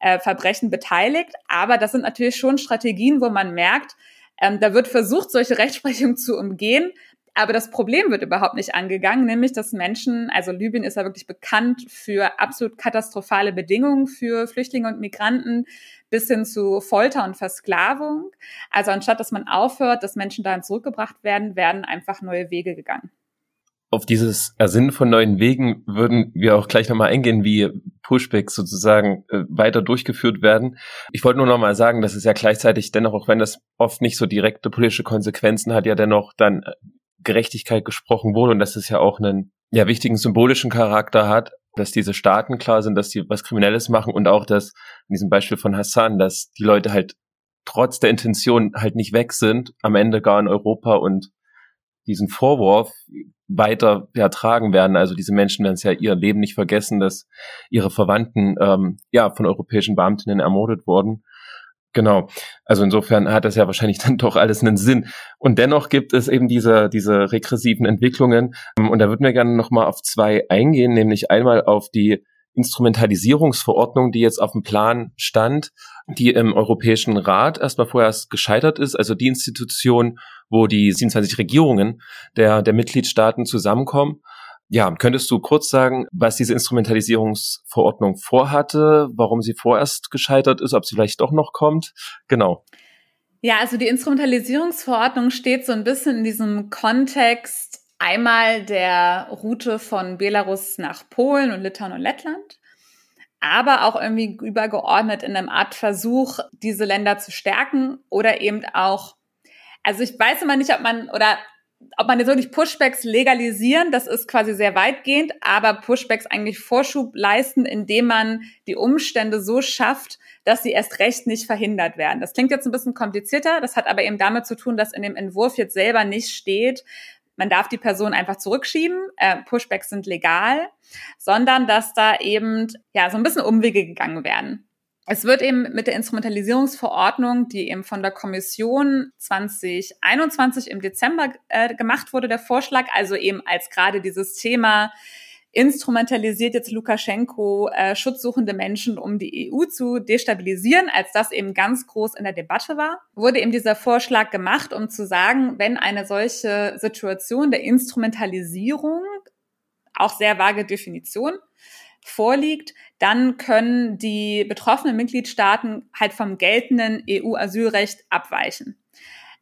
äh, Verbrechen beteiligt. Aber das sind natürlich schon Strategien, wo man merkt, ähm, da wird versucht, solche Rechtsprechung zu umgehen. Aber das Problem wird überhaupt nicht angegangen, nämlich dass Menschen, also Libyen ist ja wirklich bekannt für absolut katastrophale Bedingungen für Flüchtlinge und Migranten bis hin zu Folter und Versklavung. Also anstatt dass man aufhört, dass Menschen dahin zurückgebracht werden, werden einfach neue Wege gegangen
auf dieses Ersinnen von neuen Wegen würden wir auch gleich nochmal eingehen, wie Pushbacks sozusagen äh, weiter durchgeführt werden. Ich wollte nur nochmal sagen, dass es ja gleichzeitig dennoch, auch wenn das oft nicht so direkte politische Konsequenzen hat, ja dennoch dann äh, Gerechtigkeit gesprochen wurde und dass es ja auch einen ja, wichtigen symbolischen Charakter hat, dass diese Staaten klar sind, dass sie was Kriminelles machen und auch dass in diesem Beispiel von Hassan, dass die Leute halt trotz der Intention halt nicht weg sind, am Ende gar in Europa und diesen Vorwurf weiter ja, werden. Also diese Menschen werden es ja ihr Leben nicht vergessen, dass ihre Verwandten ähm, ja von europäischen Beamtinnen ermordet wurden. Genau. Also insofern hat das ja wahrscheinlich [laughs] dann doch alles einen Sinn. Und dennoch gibt es eben diese, diese regressiven Entwicklungen. Und da würden wir gerne nochmal auf zwei eingehen, nämlich einmal auf die Instrumentalisierungsverordnung, die jetzt auf dem Plan stand, die im Europäischen Rat erstmal vorerst gescheitert ist, also die Institution, wo die 27 Regierungen der, der Mitgliedstaaten zusammenkommen. Ja, könntest du kurz sagen, was diese Instrumentalisierungsverordnung vorhatte, warum sie vorerst gescheitert ist, ob sie vielleicht doch noch kommt? Genau.
Ja, also die Instrumentalisierungsverordnung steht so ein bisschen in diesem Kontext einmal der Route von Belarus nach Polen und Litauen und Lettland, aber auch irgendwie übergeordnet in einem Art Versuch, diese Länder zu stärken oder eben auch, also ich weiß immer nicht, ob man oder ob man jetzt wirklich Pushbacks legalisieren, das ist quasi sehr weitgehend, aber Pushbacks eigentlich Vorschub leisten, indem man die Umstände so schafft, dass sie erst recht nicht verhindert werden. Das klingt jetzt ein bisschen komplizierter, das hat aber eben damit zu tun, dass in dem Entwurf jetzt selber nicht steht, man darf die Person einfach zurückschieben, äh, Pushbacks sind legal, sondern dass da eben ja so ein bisschen Umwege gegangen werden. Es wird eben mit der Instrumentalisierungsverordnung, die eben von der Kommission 2021 im Dezember äh, gemacht wurde, der Vorschlag, also eben als gerade dieses Thema instrumentalisiert jetzt Lukaschenko äh, schutzsuchende Menschen, um die EU zu destabilisieren, als das eben ganz groß in der Debatte war, wurde eben dieser Vorschlag gemacht, um zu sagen, wenn eine solche Situation der Instrumentalisierung, auch sehr vage Definition, vorliegt, dann können die betroffenen Mitgliedstaaten halt vom geltenden EU-Asylrecht abweichen.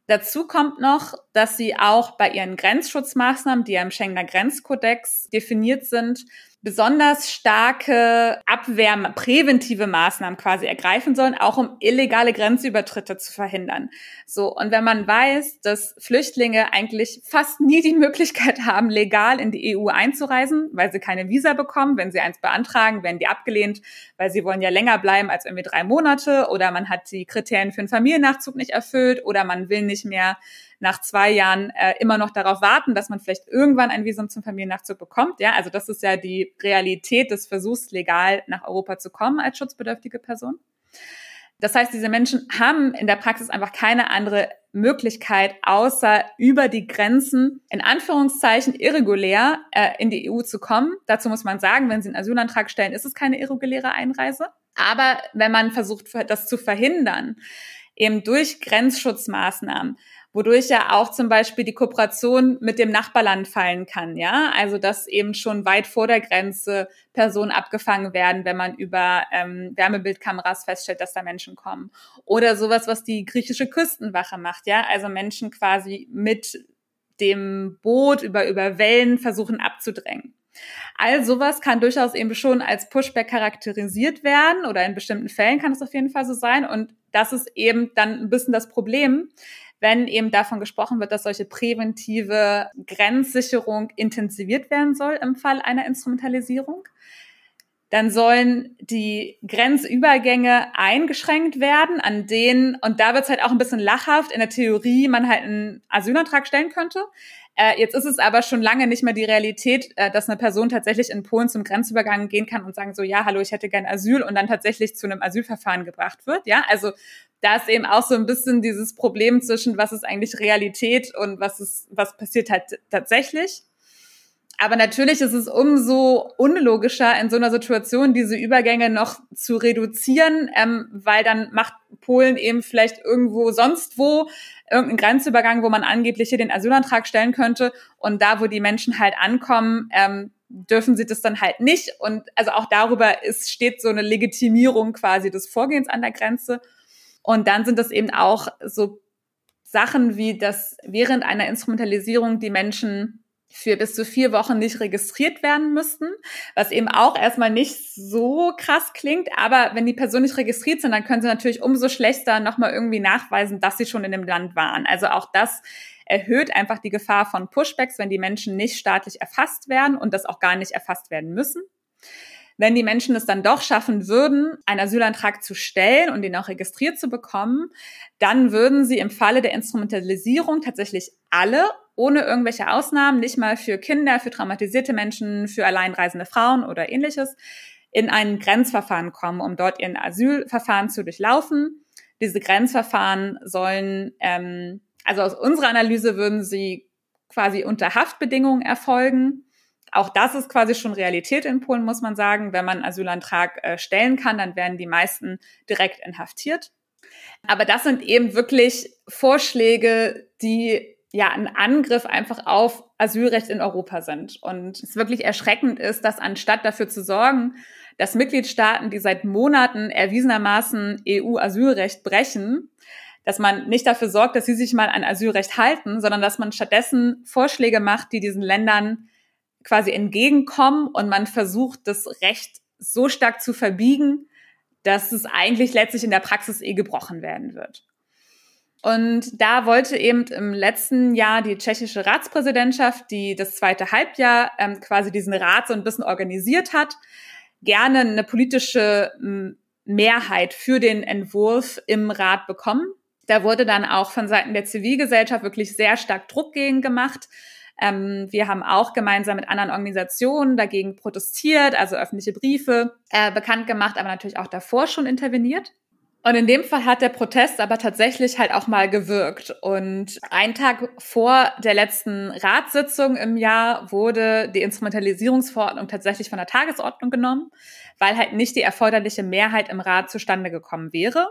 Dazu kommt noch, dass sie auch bei ihren Grenzschutzmaßnahmen, die ja im Schengener Grenzkodex definiert sind, besonders starke Abwehr, präventive Maßnahmen quasi ergreifen sollen, auch um illegale Grenzübertritte zu verhindern. So. Und wenn man weiß, dass Flüchtlinge eigentlich fast nie die Möglichkeit haben, legal in die EU einzureisen, weil sie keine Visa bekommen, wenn sie eins beantragen, werden die abgelehnt, weil sie wollen ja länger bleiben als irgendwie drei Monate oder man hat die Kriterien für einen Familiennachzug nicht erfüllt oder man will nicht mehr nach zwei Jahren äh, immer noch darauf warten, dass man vielleicht irgendwann ein Visum zum Familiennachzug bekommt. Ja, also das ist ja die Realität des Versuchs, legal nach Europa zu kommen als schutzbedürftige Person. Das heißt, diese Menschen haben in der Praxis einfach keine andere Möglichkeit, außer über die Grenzen in Anführungszeichen irregulär äh, in die EU zu kommen. Dazu muss man sagen, wenn sie einen Asylantrag stellen, ist es keine irreguläre Einreise. Aber wenn man versucht, das zu verhindern, eben durch Grenzschutzmaßnahmen, wodurch ja auch zum Beispiel die Kooperation mit dem Nachbarland fallen kann, ja. Also dass eben schon weit vor der Grenze Personen abgefangen werden, wenn man über ähm, Wärmebildkameras feststellt, dass da Menschen kommen. Oder sowas, was die griechische Küstenwache macht, ja. Also Menschen quasi mit dem Boot über, über Wellen versuchen abzudrängen. All sowas kann durchaus eben schon als Pushback charakterisiert werden oder in bestimmten Fällen kann es auf jeden Fall so sein. Und das ist eben dann ein bisschen das Problem, wenn eben davon gesprochen wird, dass solche präventive Grenzsicherung intensiviert werden soll im Fall einer Instrumentalisierung. Dann sollen die Grenzübergänge eingeschränkt werden, an denen, und da wird es halt auch ein bisschen lachhaft, in der Theorie man halt einen Asylantrag stellen könnte. Äh, jetzt ist es aber schon lange nicht mehr die Realität, äh, dass eine Person tatsächlich in Polen zum Grenzübergang gehen kann und sagen so, ja, hallo, ich hätte gern Asyl und dann tatsächlich zu einem Asylverfahren gebracht wird. Ja, also da ist eben auch so ein bisschen dieses Problem zwischen, was ist eigentlich Realität und was ist, was passiert halt tatsächlich. Aber natürlich ist es umso unlogischer, in so einer Situation diese Übergänge noch zu reduzieren, ähm, weil dann macht Polen eben vielleicht irgendwo sonst wo irgendeinen Grenzübergang, wo man angeblich hier den Asylantrag stellen könnte. Und da, wo die Menschen halt ankommen, ähm, dürfen sie das dann halt nicht. Und also auch darüber ist, steht so eine Legitimierung quasi des Vorgehens an der Grenze. Und dann sind das eben auch so Sachen wie, dass während einer Instrumentalisierung die Menschen für bis zu vier Wochen nicht registriert werden müssten, was eben auch erstmal nicht so krass klingt, aber wenn die Personen nicht registriert sind, dann können sie natürlich umso schlechter nochmal irgendwie nachweisen, dass sie schon in dem Land waren. Also auch das erhöht einfach die Gefahr von Pushbacks, wenn die Menschen nicht staatlich erfasst werden und das auch gar nicht erfasst werden müssen. Wenn die Menschen es dann doch schaffen würden, einen Asylantrag zu stellen und den auch registriert zu bekommen, dann würden sie im Falle der Instrumentalisierung tatsächlich alle ohne irgendwelche Ausnahmen, nicht mal für Kinder, für traumatisierte Menschen, für alleinreisende Frauen oder ähnliches, in ein Grenzverfahren kommen, um dort ihren Asylverfahren zu durchlaufen. Diese Grenzverfahren sollen, ähm, also aus unserer Analyse würden sie quasi unter Haftbedingungen erfolgen. Auch das ist quasi schon Realität in Polen, muss man sagen. Wenn man Asylantrag äh, stellen kann, dann werden die meisten direkt inhaftiert. Aber das sind eben wirklich Vorschläge, die ja ein Angriff einfach auf Asylrecht in Europa sind. Und es wirklich erschreckend ist, dass anstatt dafür zu sorgen, dass Mitgliedstaaten, die seit Monaten erwiesenermaßen EU-Asylrecht brechen, dass man nicht dafür sorgt, dass sie sich mal an Asylrecht halten, sondern dass man stattdessen Vorschläge macht, die diesen Ländern quasi entgegenkommen und man versucht, das Recht so stark zu verbiegen, dass es eigentlich letztlich in der Praxis eh gebrochen werden wird. Und da wollte eben im letzten Jahr die tschechische Ratspräsidentschaft, die das zweite Halbjahr ähm, quasi diesen Rat so ein bisschen organisiert hat, gerne eine politische Mehrheit für den Entwurf im Rat bekommen. Da wurde dann auch von Seiten der Zivilgesellschaft wirklich sehr stark Druck gegen gemacht Ähm, wir haben auch gemeinsam mit anderen Organisationen dagegen protestiert, also öffentliche Briefe äh, bekannt gemacht, aber natürlich auch davor schon interveniert. Und in dem Fall hat der Protest aber tatsächlich halt auch mal gewirkt. Und einen Tag vor der letzten Ratssitzung im Jahr wurde die Instrumentalisierungsverordnung tatsächlich von der Tagesordnung genommen, weil halt nicht die erforderliche Mehrheit im Rat zustande gekommen wäre.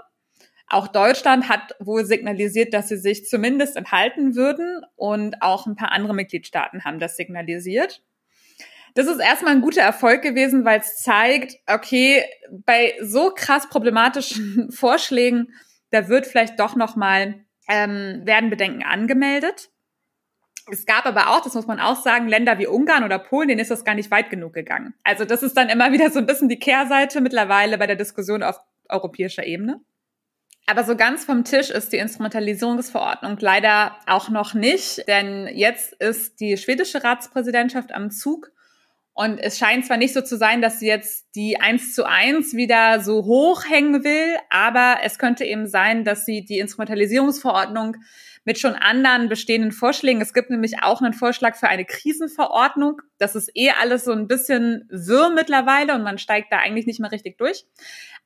Auch Deutschland hat wohl signalisiert, dass sie sich zumindest enthalten würden und auch ein paar andere Mitgliedstaaten haben das signalisiert. Das ist erstmal ein guter Erfolg gewesen, weil es zeigt, okay, bei so krass problematischen [laughs] Vorschlägen, da wird vielleicht doch noch mal ähm, werden Bedenken angemeldet. Es gab aber auch, das muss man auch sagen, Länder wie Ungarn oder Polen, denen ist das gar nicht weit genug gegangen. Also das ist dann immer wieder so ein bisschen die Kehrseite mittlerweile bei der Diskussion auf europäischer Ebene. Aber so ganz vom Tisch ist die Instrumentalisierungsverordnung leider auch noch nicht, denn jetzt ist die schwedische Ratspräsidentschaft am Zug und es scheint zwar nicht so zu sein, dass sie jetzt die eins zu eins wieder so hochhängen will, aber es könnte eben sein, dass sie die Instrumentalisierungsverordnung mit schon anderen bestehenden Vorschlägen. Es gibt nämlich auch einen Vorschlag für eine Krisenverordnung. Das ist eh alles so ein bisschen wirr mittlerweile und man steigt da eigentlich nicht mehr richtig durch.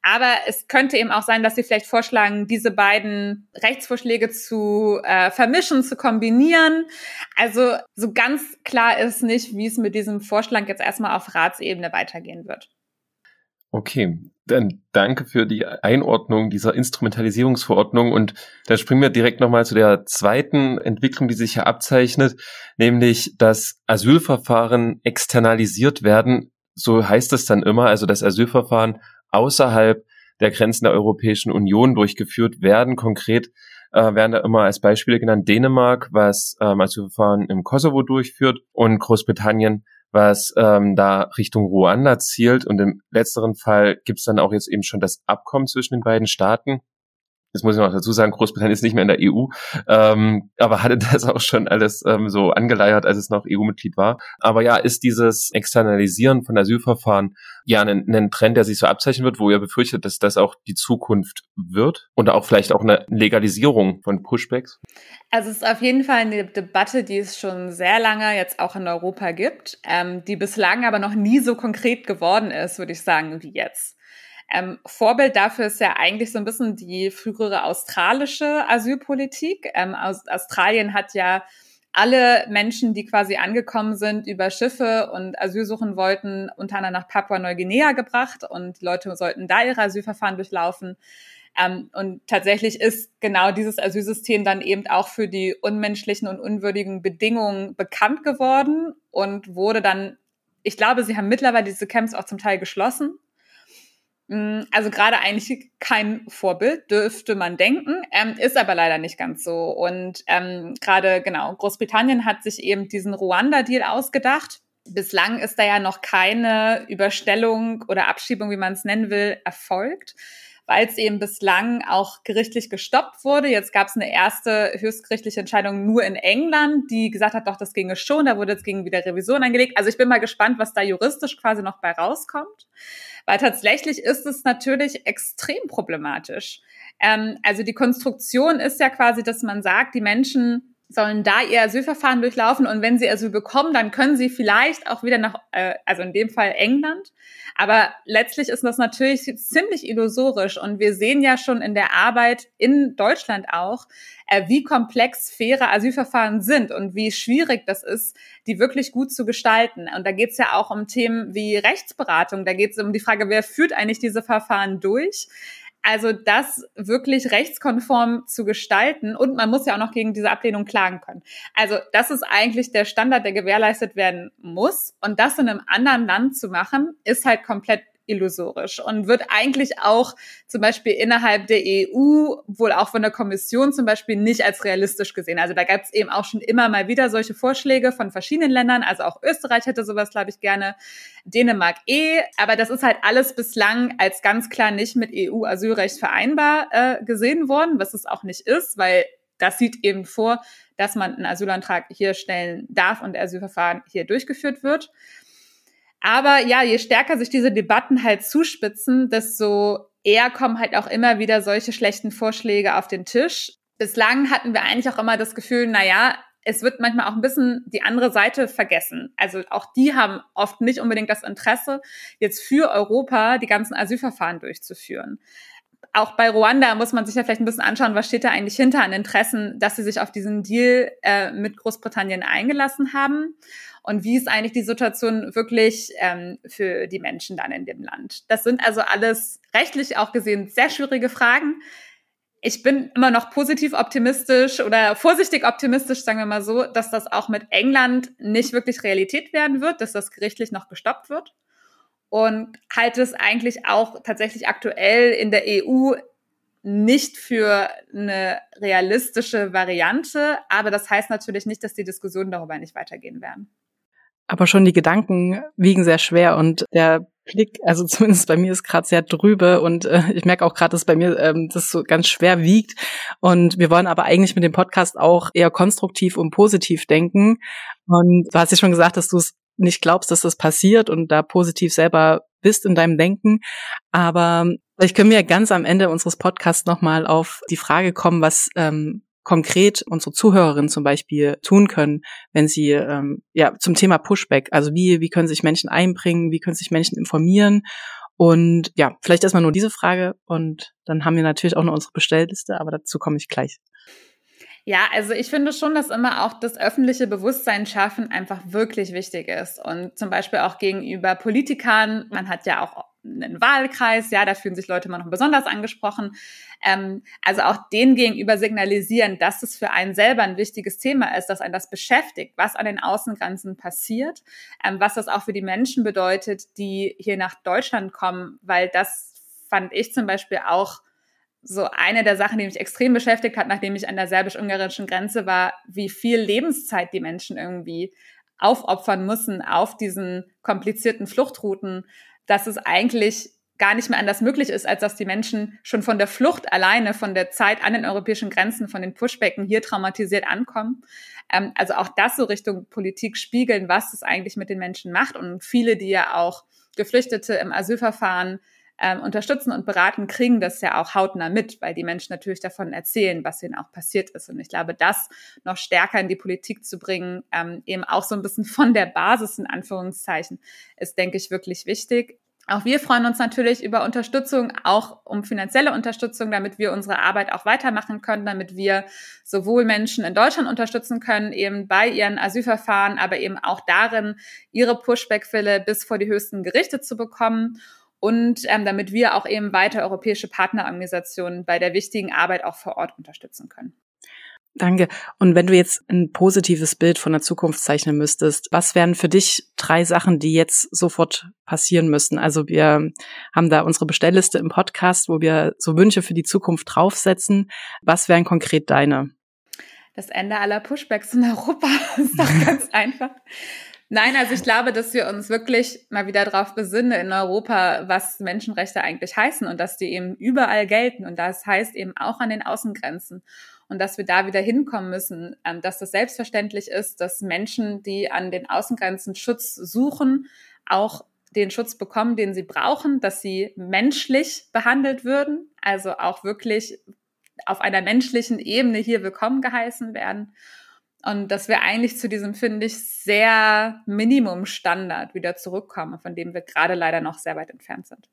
Aber es könnte eben auch sein, dass sie vielleicht vorschlagen, diese beiden Rechtsvorschläge zu äh, vermischen, zu kombinieren. Also so ganz klar ist nicht, wie es mit diesem Vorschlag jetzt erstmal auf Ratsebene weitergehen wird.
Okay, dann danke für die Einordnung dieser Instrumentalisierungsverordnung und da springen wir direkt nochmal zu der zweiten Entwicklung, die sich hier abzeichnet, nämlich dass Asylverfahren externalisiert werden. So heißt es dann immer, also das Asylverfahren außerhalb der Grenzen der Europäischen Union durchgeführt werden. Konkret äh, werden da immer als Beispiele genannt Dänemark, was ähm, Asylverfahren im Kosovo durchführt und Großbritannien, was ähm, da Richtung Ruanda zielt. Und im letzteren Fall gibt es dann auch jetzt eben schon das Abkommen zwischen den beiden Staaten das muss ich noch dazu sagen, Großbritannien ist nicht mehr in der EU, ähm, aber hatte [laughs] das auch schon alles ähm, so angeleiert, als es noch EU-Mitglied war. Aber ja, ist dieses Externalisieren von Asylverfahren ja ein, ein Trend, der sich so abzeichnen wird, wo ihr befürchtet, dass das auch die Zukunft wird und auch vielleicht auch eine Legalisierung von Pushbacks?
Also es ist auf jeden Fall eine Debatte, die es schon sehr lange jetzt auch in Europa gibt, ähm, die bislang aber noch nie so konkret geworden ist, würde ich sagen, wie jetzt. Ähm, Vorbild dafür ist ja eigentlich so ein bisschen die frühere australische Asylpolitik. Ähm, aus Australien hat ja alle Menschen, die quasi angekommen sind, über Schiffe und Asyl suchen wollten, unter anderem nach Papua-Neuguinea gebracht und Leute sollten da ihre Asylverfahren durchlaufen. Ähm, und tatsächlich ist genau dieses Asylsystem dann eben auch für die unmenschlichen und unwürdigen Bedingungen bekannt geworden und wurde dann, ich glaube, sie haben mittlerweile diese Camps auch zum Teil geschlossen also gerade eigentlich kein Vorbild, dürfte man denken, ähm, ist aber leider nicht ganz so. Und ähm, gerade, genau, Großbritannien hat sich eben diesen Ruanda-Deal ausgedacht. Bislang ist da ja noch keine Überstellung oder Abschiebung, wie man es nennen will, erfolgt, weil es eben bislang auch gerichtlich gestoppt wurde. Jetzt gab es eine erste höchstgerichtliche Entscheidung nur in England, die gesagt hat, doch, das ginge schon. Da wurde jetzt gegen wieder Revision angelegt. Also ich bin mal gespannt, was da juristisch quasi noch bei rauskommt. Weil tatsächlich ist es natürlich extrem problematisch. Ähm, also die Konstruktion ist ja quasi, dass man sagt, die Menschen sollen da ihr Asylverfahren durchlaufen und wenn sie Asyl bekommen, dann können sie vielleicht auch wieder nach, äh, also in dem Fall England. Aber letztlich ist das natürlich ziemlich illusorisch und wir sehen ja schon in der Arbeit in Deutschland auch, äh, wie komplex faire Asylverfahren sind und wie schwierig das ist, die wirklich gut zu gestalten. Und da geht es ja auch um Themen wie Rechtsberatung, da geht es um die Frage, wer führt eigentlich diese Verfahren durch. Also das wirklich rechtskonform zu gestalten und man muss ja auch noch gegen diese Ablehnung klagen können. Also das ist eigentlich der Standard, der gewährleistet werden muss. Und das in einem anderen Land zu machen, ist halt komplett illusorisch und wird eigentlich auch zum Beispiel innerhalb der EU, wohl auch von der Kommission zum Beispiel, nicht als realistisch gesehen. Also da gab es eben auch schon immer mal wieder solche Vorschläge von verschiedenen Ländern. Also auch Österreich hätte sowas, glaube ich, gerne. Dänemark eh. Aber das ist halt alles bislang als ganz klar nicht mit EU-Asylrecht vereinbar äh, gesehen worden, was es auch nicht ist, weil das sieht eben vor, dass man einen Asylantrag hier stellen darf und Asylverfahren hier durchgeführt wird. Aber ja, je stärker sich diese Debatten halt zuspitzen, desto eher kommen halt auch immer wieder solche schlechten Vorschläge auf den Tisch. Bislang hatten wir eigentlich auch immer das Gefühl, na ja, es wird manchmal auch ein bisschen die andere Seite vergessen. Also auch die haben oft nicht unbedingt das Interesse, jetzt für Europa die ganzen Asylverfahren durchzuführen auch bei Ruanda muss man sich ja vielleicht ein bisschen anschauen, was steht da eigentlich hinter an Interessen, dass sie sich auf diesen Deal äh, mit Großbritannien eingelassen haben und wie ist eigentlich die Situation wirklich ähm, für die Menschen dann in dem Land. Das sind also alles rechtlich auch gesehen sehr schwierige Fragen. Ich bin immer noch positiv optimistisch oder vorsichtig optimistisch, sagen wir mal so, dass das auch mit England nicht wirklich Realität werden wird, dass das gerichtlich noch gestoppt wird und halte es eigentlich auch tatsächlich aktuell in der EU nicht für eine realistische Variante, aber das heißt natürlich nicht, dass die Diskussionen darüber nicht weitergehen werden.
Aber schon die Gedanken wiegen sehr schwer und der Blick, also [laughs] zumindest bei mir ist gerade sehr drübe und äh, ich merke auch gerade, dass bei mir ähm, das so ganz schwer wiegt. Und wir wollen aber eigentlich mit dem Podcast auch eher konstruktiv und positiv denken. Und du hast ja schon gesagt, dass du es nicht glaubst, dass das passiert und da positiv selber bist in deinem Denken. Aber vielleicht können wir ganz am Ende unseres Podcasts nochmal auf die Frage kommen, was ähm, konkret unsere Zuhörerinnen zum Beispiel tun können, wenn sie ähm, ja zum Thema Pushback, also wie wie können sich Menschen einbringen, wie können sich Menschen informieren und ja, vielleicht erstmal nur diese Frage und dann haben wir natürlich auch noch unsere Bestellliste, aber dazu komme ich gleich.
Ja, also ich finde schon, dass immer auch das öffentliche Bewusstsein schaffen einfach wirklich wichtig ist. Und zum Beispiel auch gegenüber Politikern, man hat ja auch einen Wahlkreis, ja, da fühlen sich Leute immer noch besonders angesprochen. Ähm, also auch denen gegenüber signalisieren, dass es für einen selber ein wichtiges Thema ist, dass einen das beschäftigt, was an den Außengrenzen passiert, ähm, was das auch für die Menschen bedeutet, die hier nach Deutschland kommen, weil das fand ich zum Beispiel auch so eine der Sachen, die mich extrem beschäftigt hat, nachdem ich an der serbisch-ungarischen Grenze war, wie viel Lebenszeit die Menschen irgendwie aufopfern müssen auf diesen komplizierten Fluchtrouten, dass es eigentlich gar nicht mehr anders möglich ist, als dass die Menschen schon von der Flucht alleine, von der Zeit an den europäischen Grenzen, von den Pushbecken hier traumatisiert ankommen. Ähm, also auch das so Richtung Politik spiegeln, was es eigentlich mit den Menschen macht. Und viele, die ja auch Geflüchtete im Asylverfahren ähm, unterstützen und beraten, kriegen das ja auch hautnah mit, weil die Menschen natürlich davon erzählen, was ihnen auch passiert ist. Und ich glaube, das noch stärker in die Politik zu bringen, ähm, eben auch so ein bisschen von der Basis in Anführungszeichen, ist, denke ich, wirklich wichtig. Auch wir freuen uns natürlich über Unterstützung, auch um finanzielle Unterstützung, damit wir unsere Arbeit auch weitermachen können, damit wir sowohl Menschen in Deutschland unterstützen können, eben bei ihren Asylverfahren, aber eben auch darin, ihre Pushback-Fälle bis vor die höchsten Gerichte zu bekommen und ähm, damit wir auch eben weiter europäische Partnerorganisationen bei der wichtigen Arbeit auch vor Ort unterstützen können.
Danke. Und wenn du jetzt ein positives Bild von der Zukunft zeichnen müsstest, was wären für dich drei Sachen, die jetzt sofort passieren müssen? Also wir haben da unsere Bestellliste im Podcast, wo wir so Wünsche für die Zukunft draufsetzen. Was wären konkret deine?
Das Ende aller Pushbacks in Europa [laughs] ist doch ganz [laughs] einfach. Nein, also ich glaube, dass wir uns wirklich mal wieder darauf besinnen in Europa, was Menschenrechte eigentlich heißen und dass die eben überall gelten. Und das heißt eben auch an den Außengrenzen. Und dass wir da wieder hinkommen müssen, ähm, dass das selbstverständlich ist, dass Menschen, die an den Außengrenzen Schutz suchen, auch den Schutz bekommen, den sie brauchen, dass sie menschlich behandelt würden, also auch wirklich auf einer menschlichen Ebene hier willkommen geheißen werden und dass wir eigentlich zu diesem, finde ich, sehr Minimum-Standard wieder zurückkommen, von dem wir gerade leider noch sehr weit entfernt sind.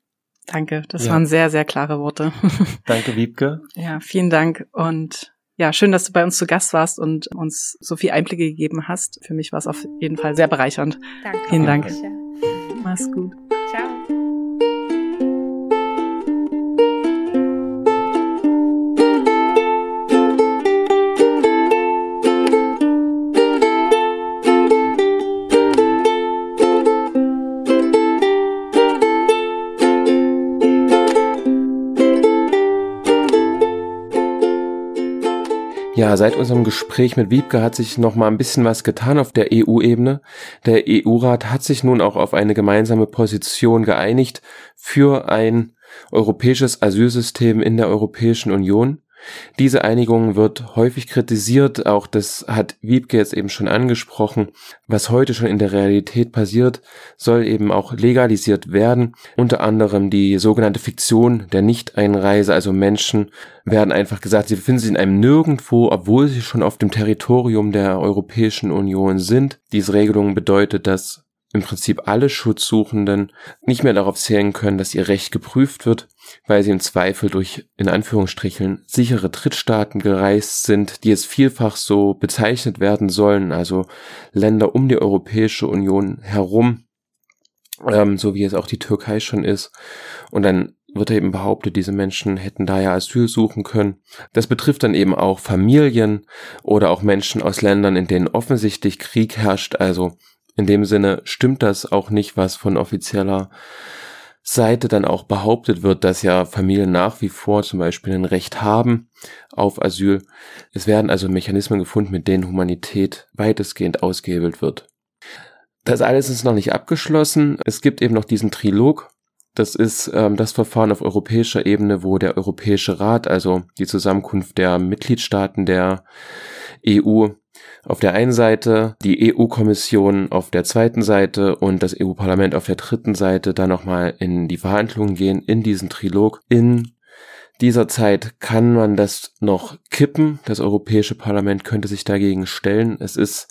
Danke, das ja. waren sehr, sehr klare Worte. [laughs]
Danke, Wiebke.
Ja, vielen Dank und ja, schön, dass du bei uns zu Gast warst und uns so viel Einblicke gegeben hast. Für mich war es auf jeden Fall sehr bereichernd.
Danke.
Vielen Dank. Mach's gut.
Ciao.
Ja, seit unserem Gespräch mit Wiebke hat sich noch mal ein bisschen was getan auf der EU-Ebene. Der EU-Rat hat sich nun auch auf eine gemeinsame Position geeinigt für ein europäisches Asylsystem in der Europäischen Union. Diese Einigung wird häufig kritisiert, auch das hat Wiebke jetzt eben schon angesprochen. Was heute schon in der Realität passiert, soll eben auch legalisiert werden. Unter anderem die sogenannte Fiktion der Nichteinreise, also Menschen werden einfach gesagt, sie befinden sich in einem Nirgendwo, obwohl sie schon auf dem Territorium der Europäischen Union sind. Diese Regelung bedeutet, dass im Prinzip alle Schutzsuchenden nicht mehr darauf zählen können, dass ihr Recht geprüft wird, weil sie im Zweifel durch in Anführungsstrichen sichere Drittstaaten gereist sind, die es vielfach so bezeichnet werden sollen, also Länder um die Europäische Union herum, ähm, so wie es auch die Türkei schon ist. Und dann wird eben behauptet, diese Menschen hätten da ja Asyl suchen können. Das betrifft dann eben auch Familien oder auch Menschen aus Ländern, in denen offensichtlich Krieg herrscht, also in dem Sinne stimmt das auch nicht, was von offizieller Seite dann auch behauptet wird, dass ja Familien nach wie vor zum Beispiel ein Recht haben auf Asyl. Es werden also Mechanismen gefunden, mit denen Humanität weitestgehend ausgehebelt wird. Das alles ist noch nicht abgeschlossen. Es gibt eben noch diesen Trilog. Das ist ähm, das Verfahren auf europäischer Ebene, wo der Europäische Rat, also die Zusammenkunft der Mitgliedstaaten der EU, auf der einen Seite, die EU-Kommission auf der zweiten Seite und das EU-Parlament auf der dritten Seite dann nochmal in die Verhandlungen gehen, in diesen Trilog. In dieser Zeit kann man das noch kippen. Das Europäische Parlament könnte sich dagegen stellen. Es ist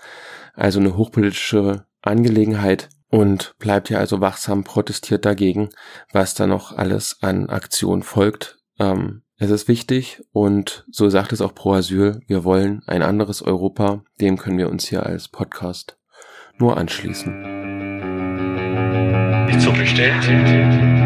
also eine hochpolitische Angelegenheit und bleibt ja also wachsam protestiert dagegen, was da noch alles an Aktion folgt. Ähm, es ist wichtig und so sagt es auch Pro Asyl, wir wollen ein anderes Europa, dem können wir uns hier als Podcast nur anschließen.
Ist so bestellt.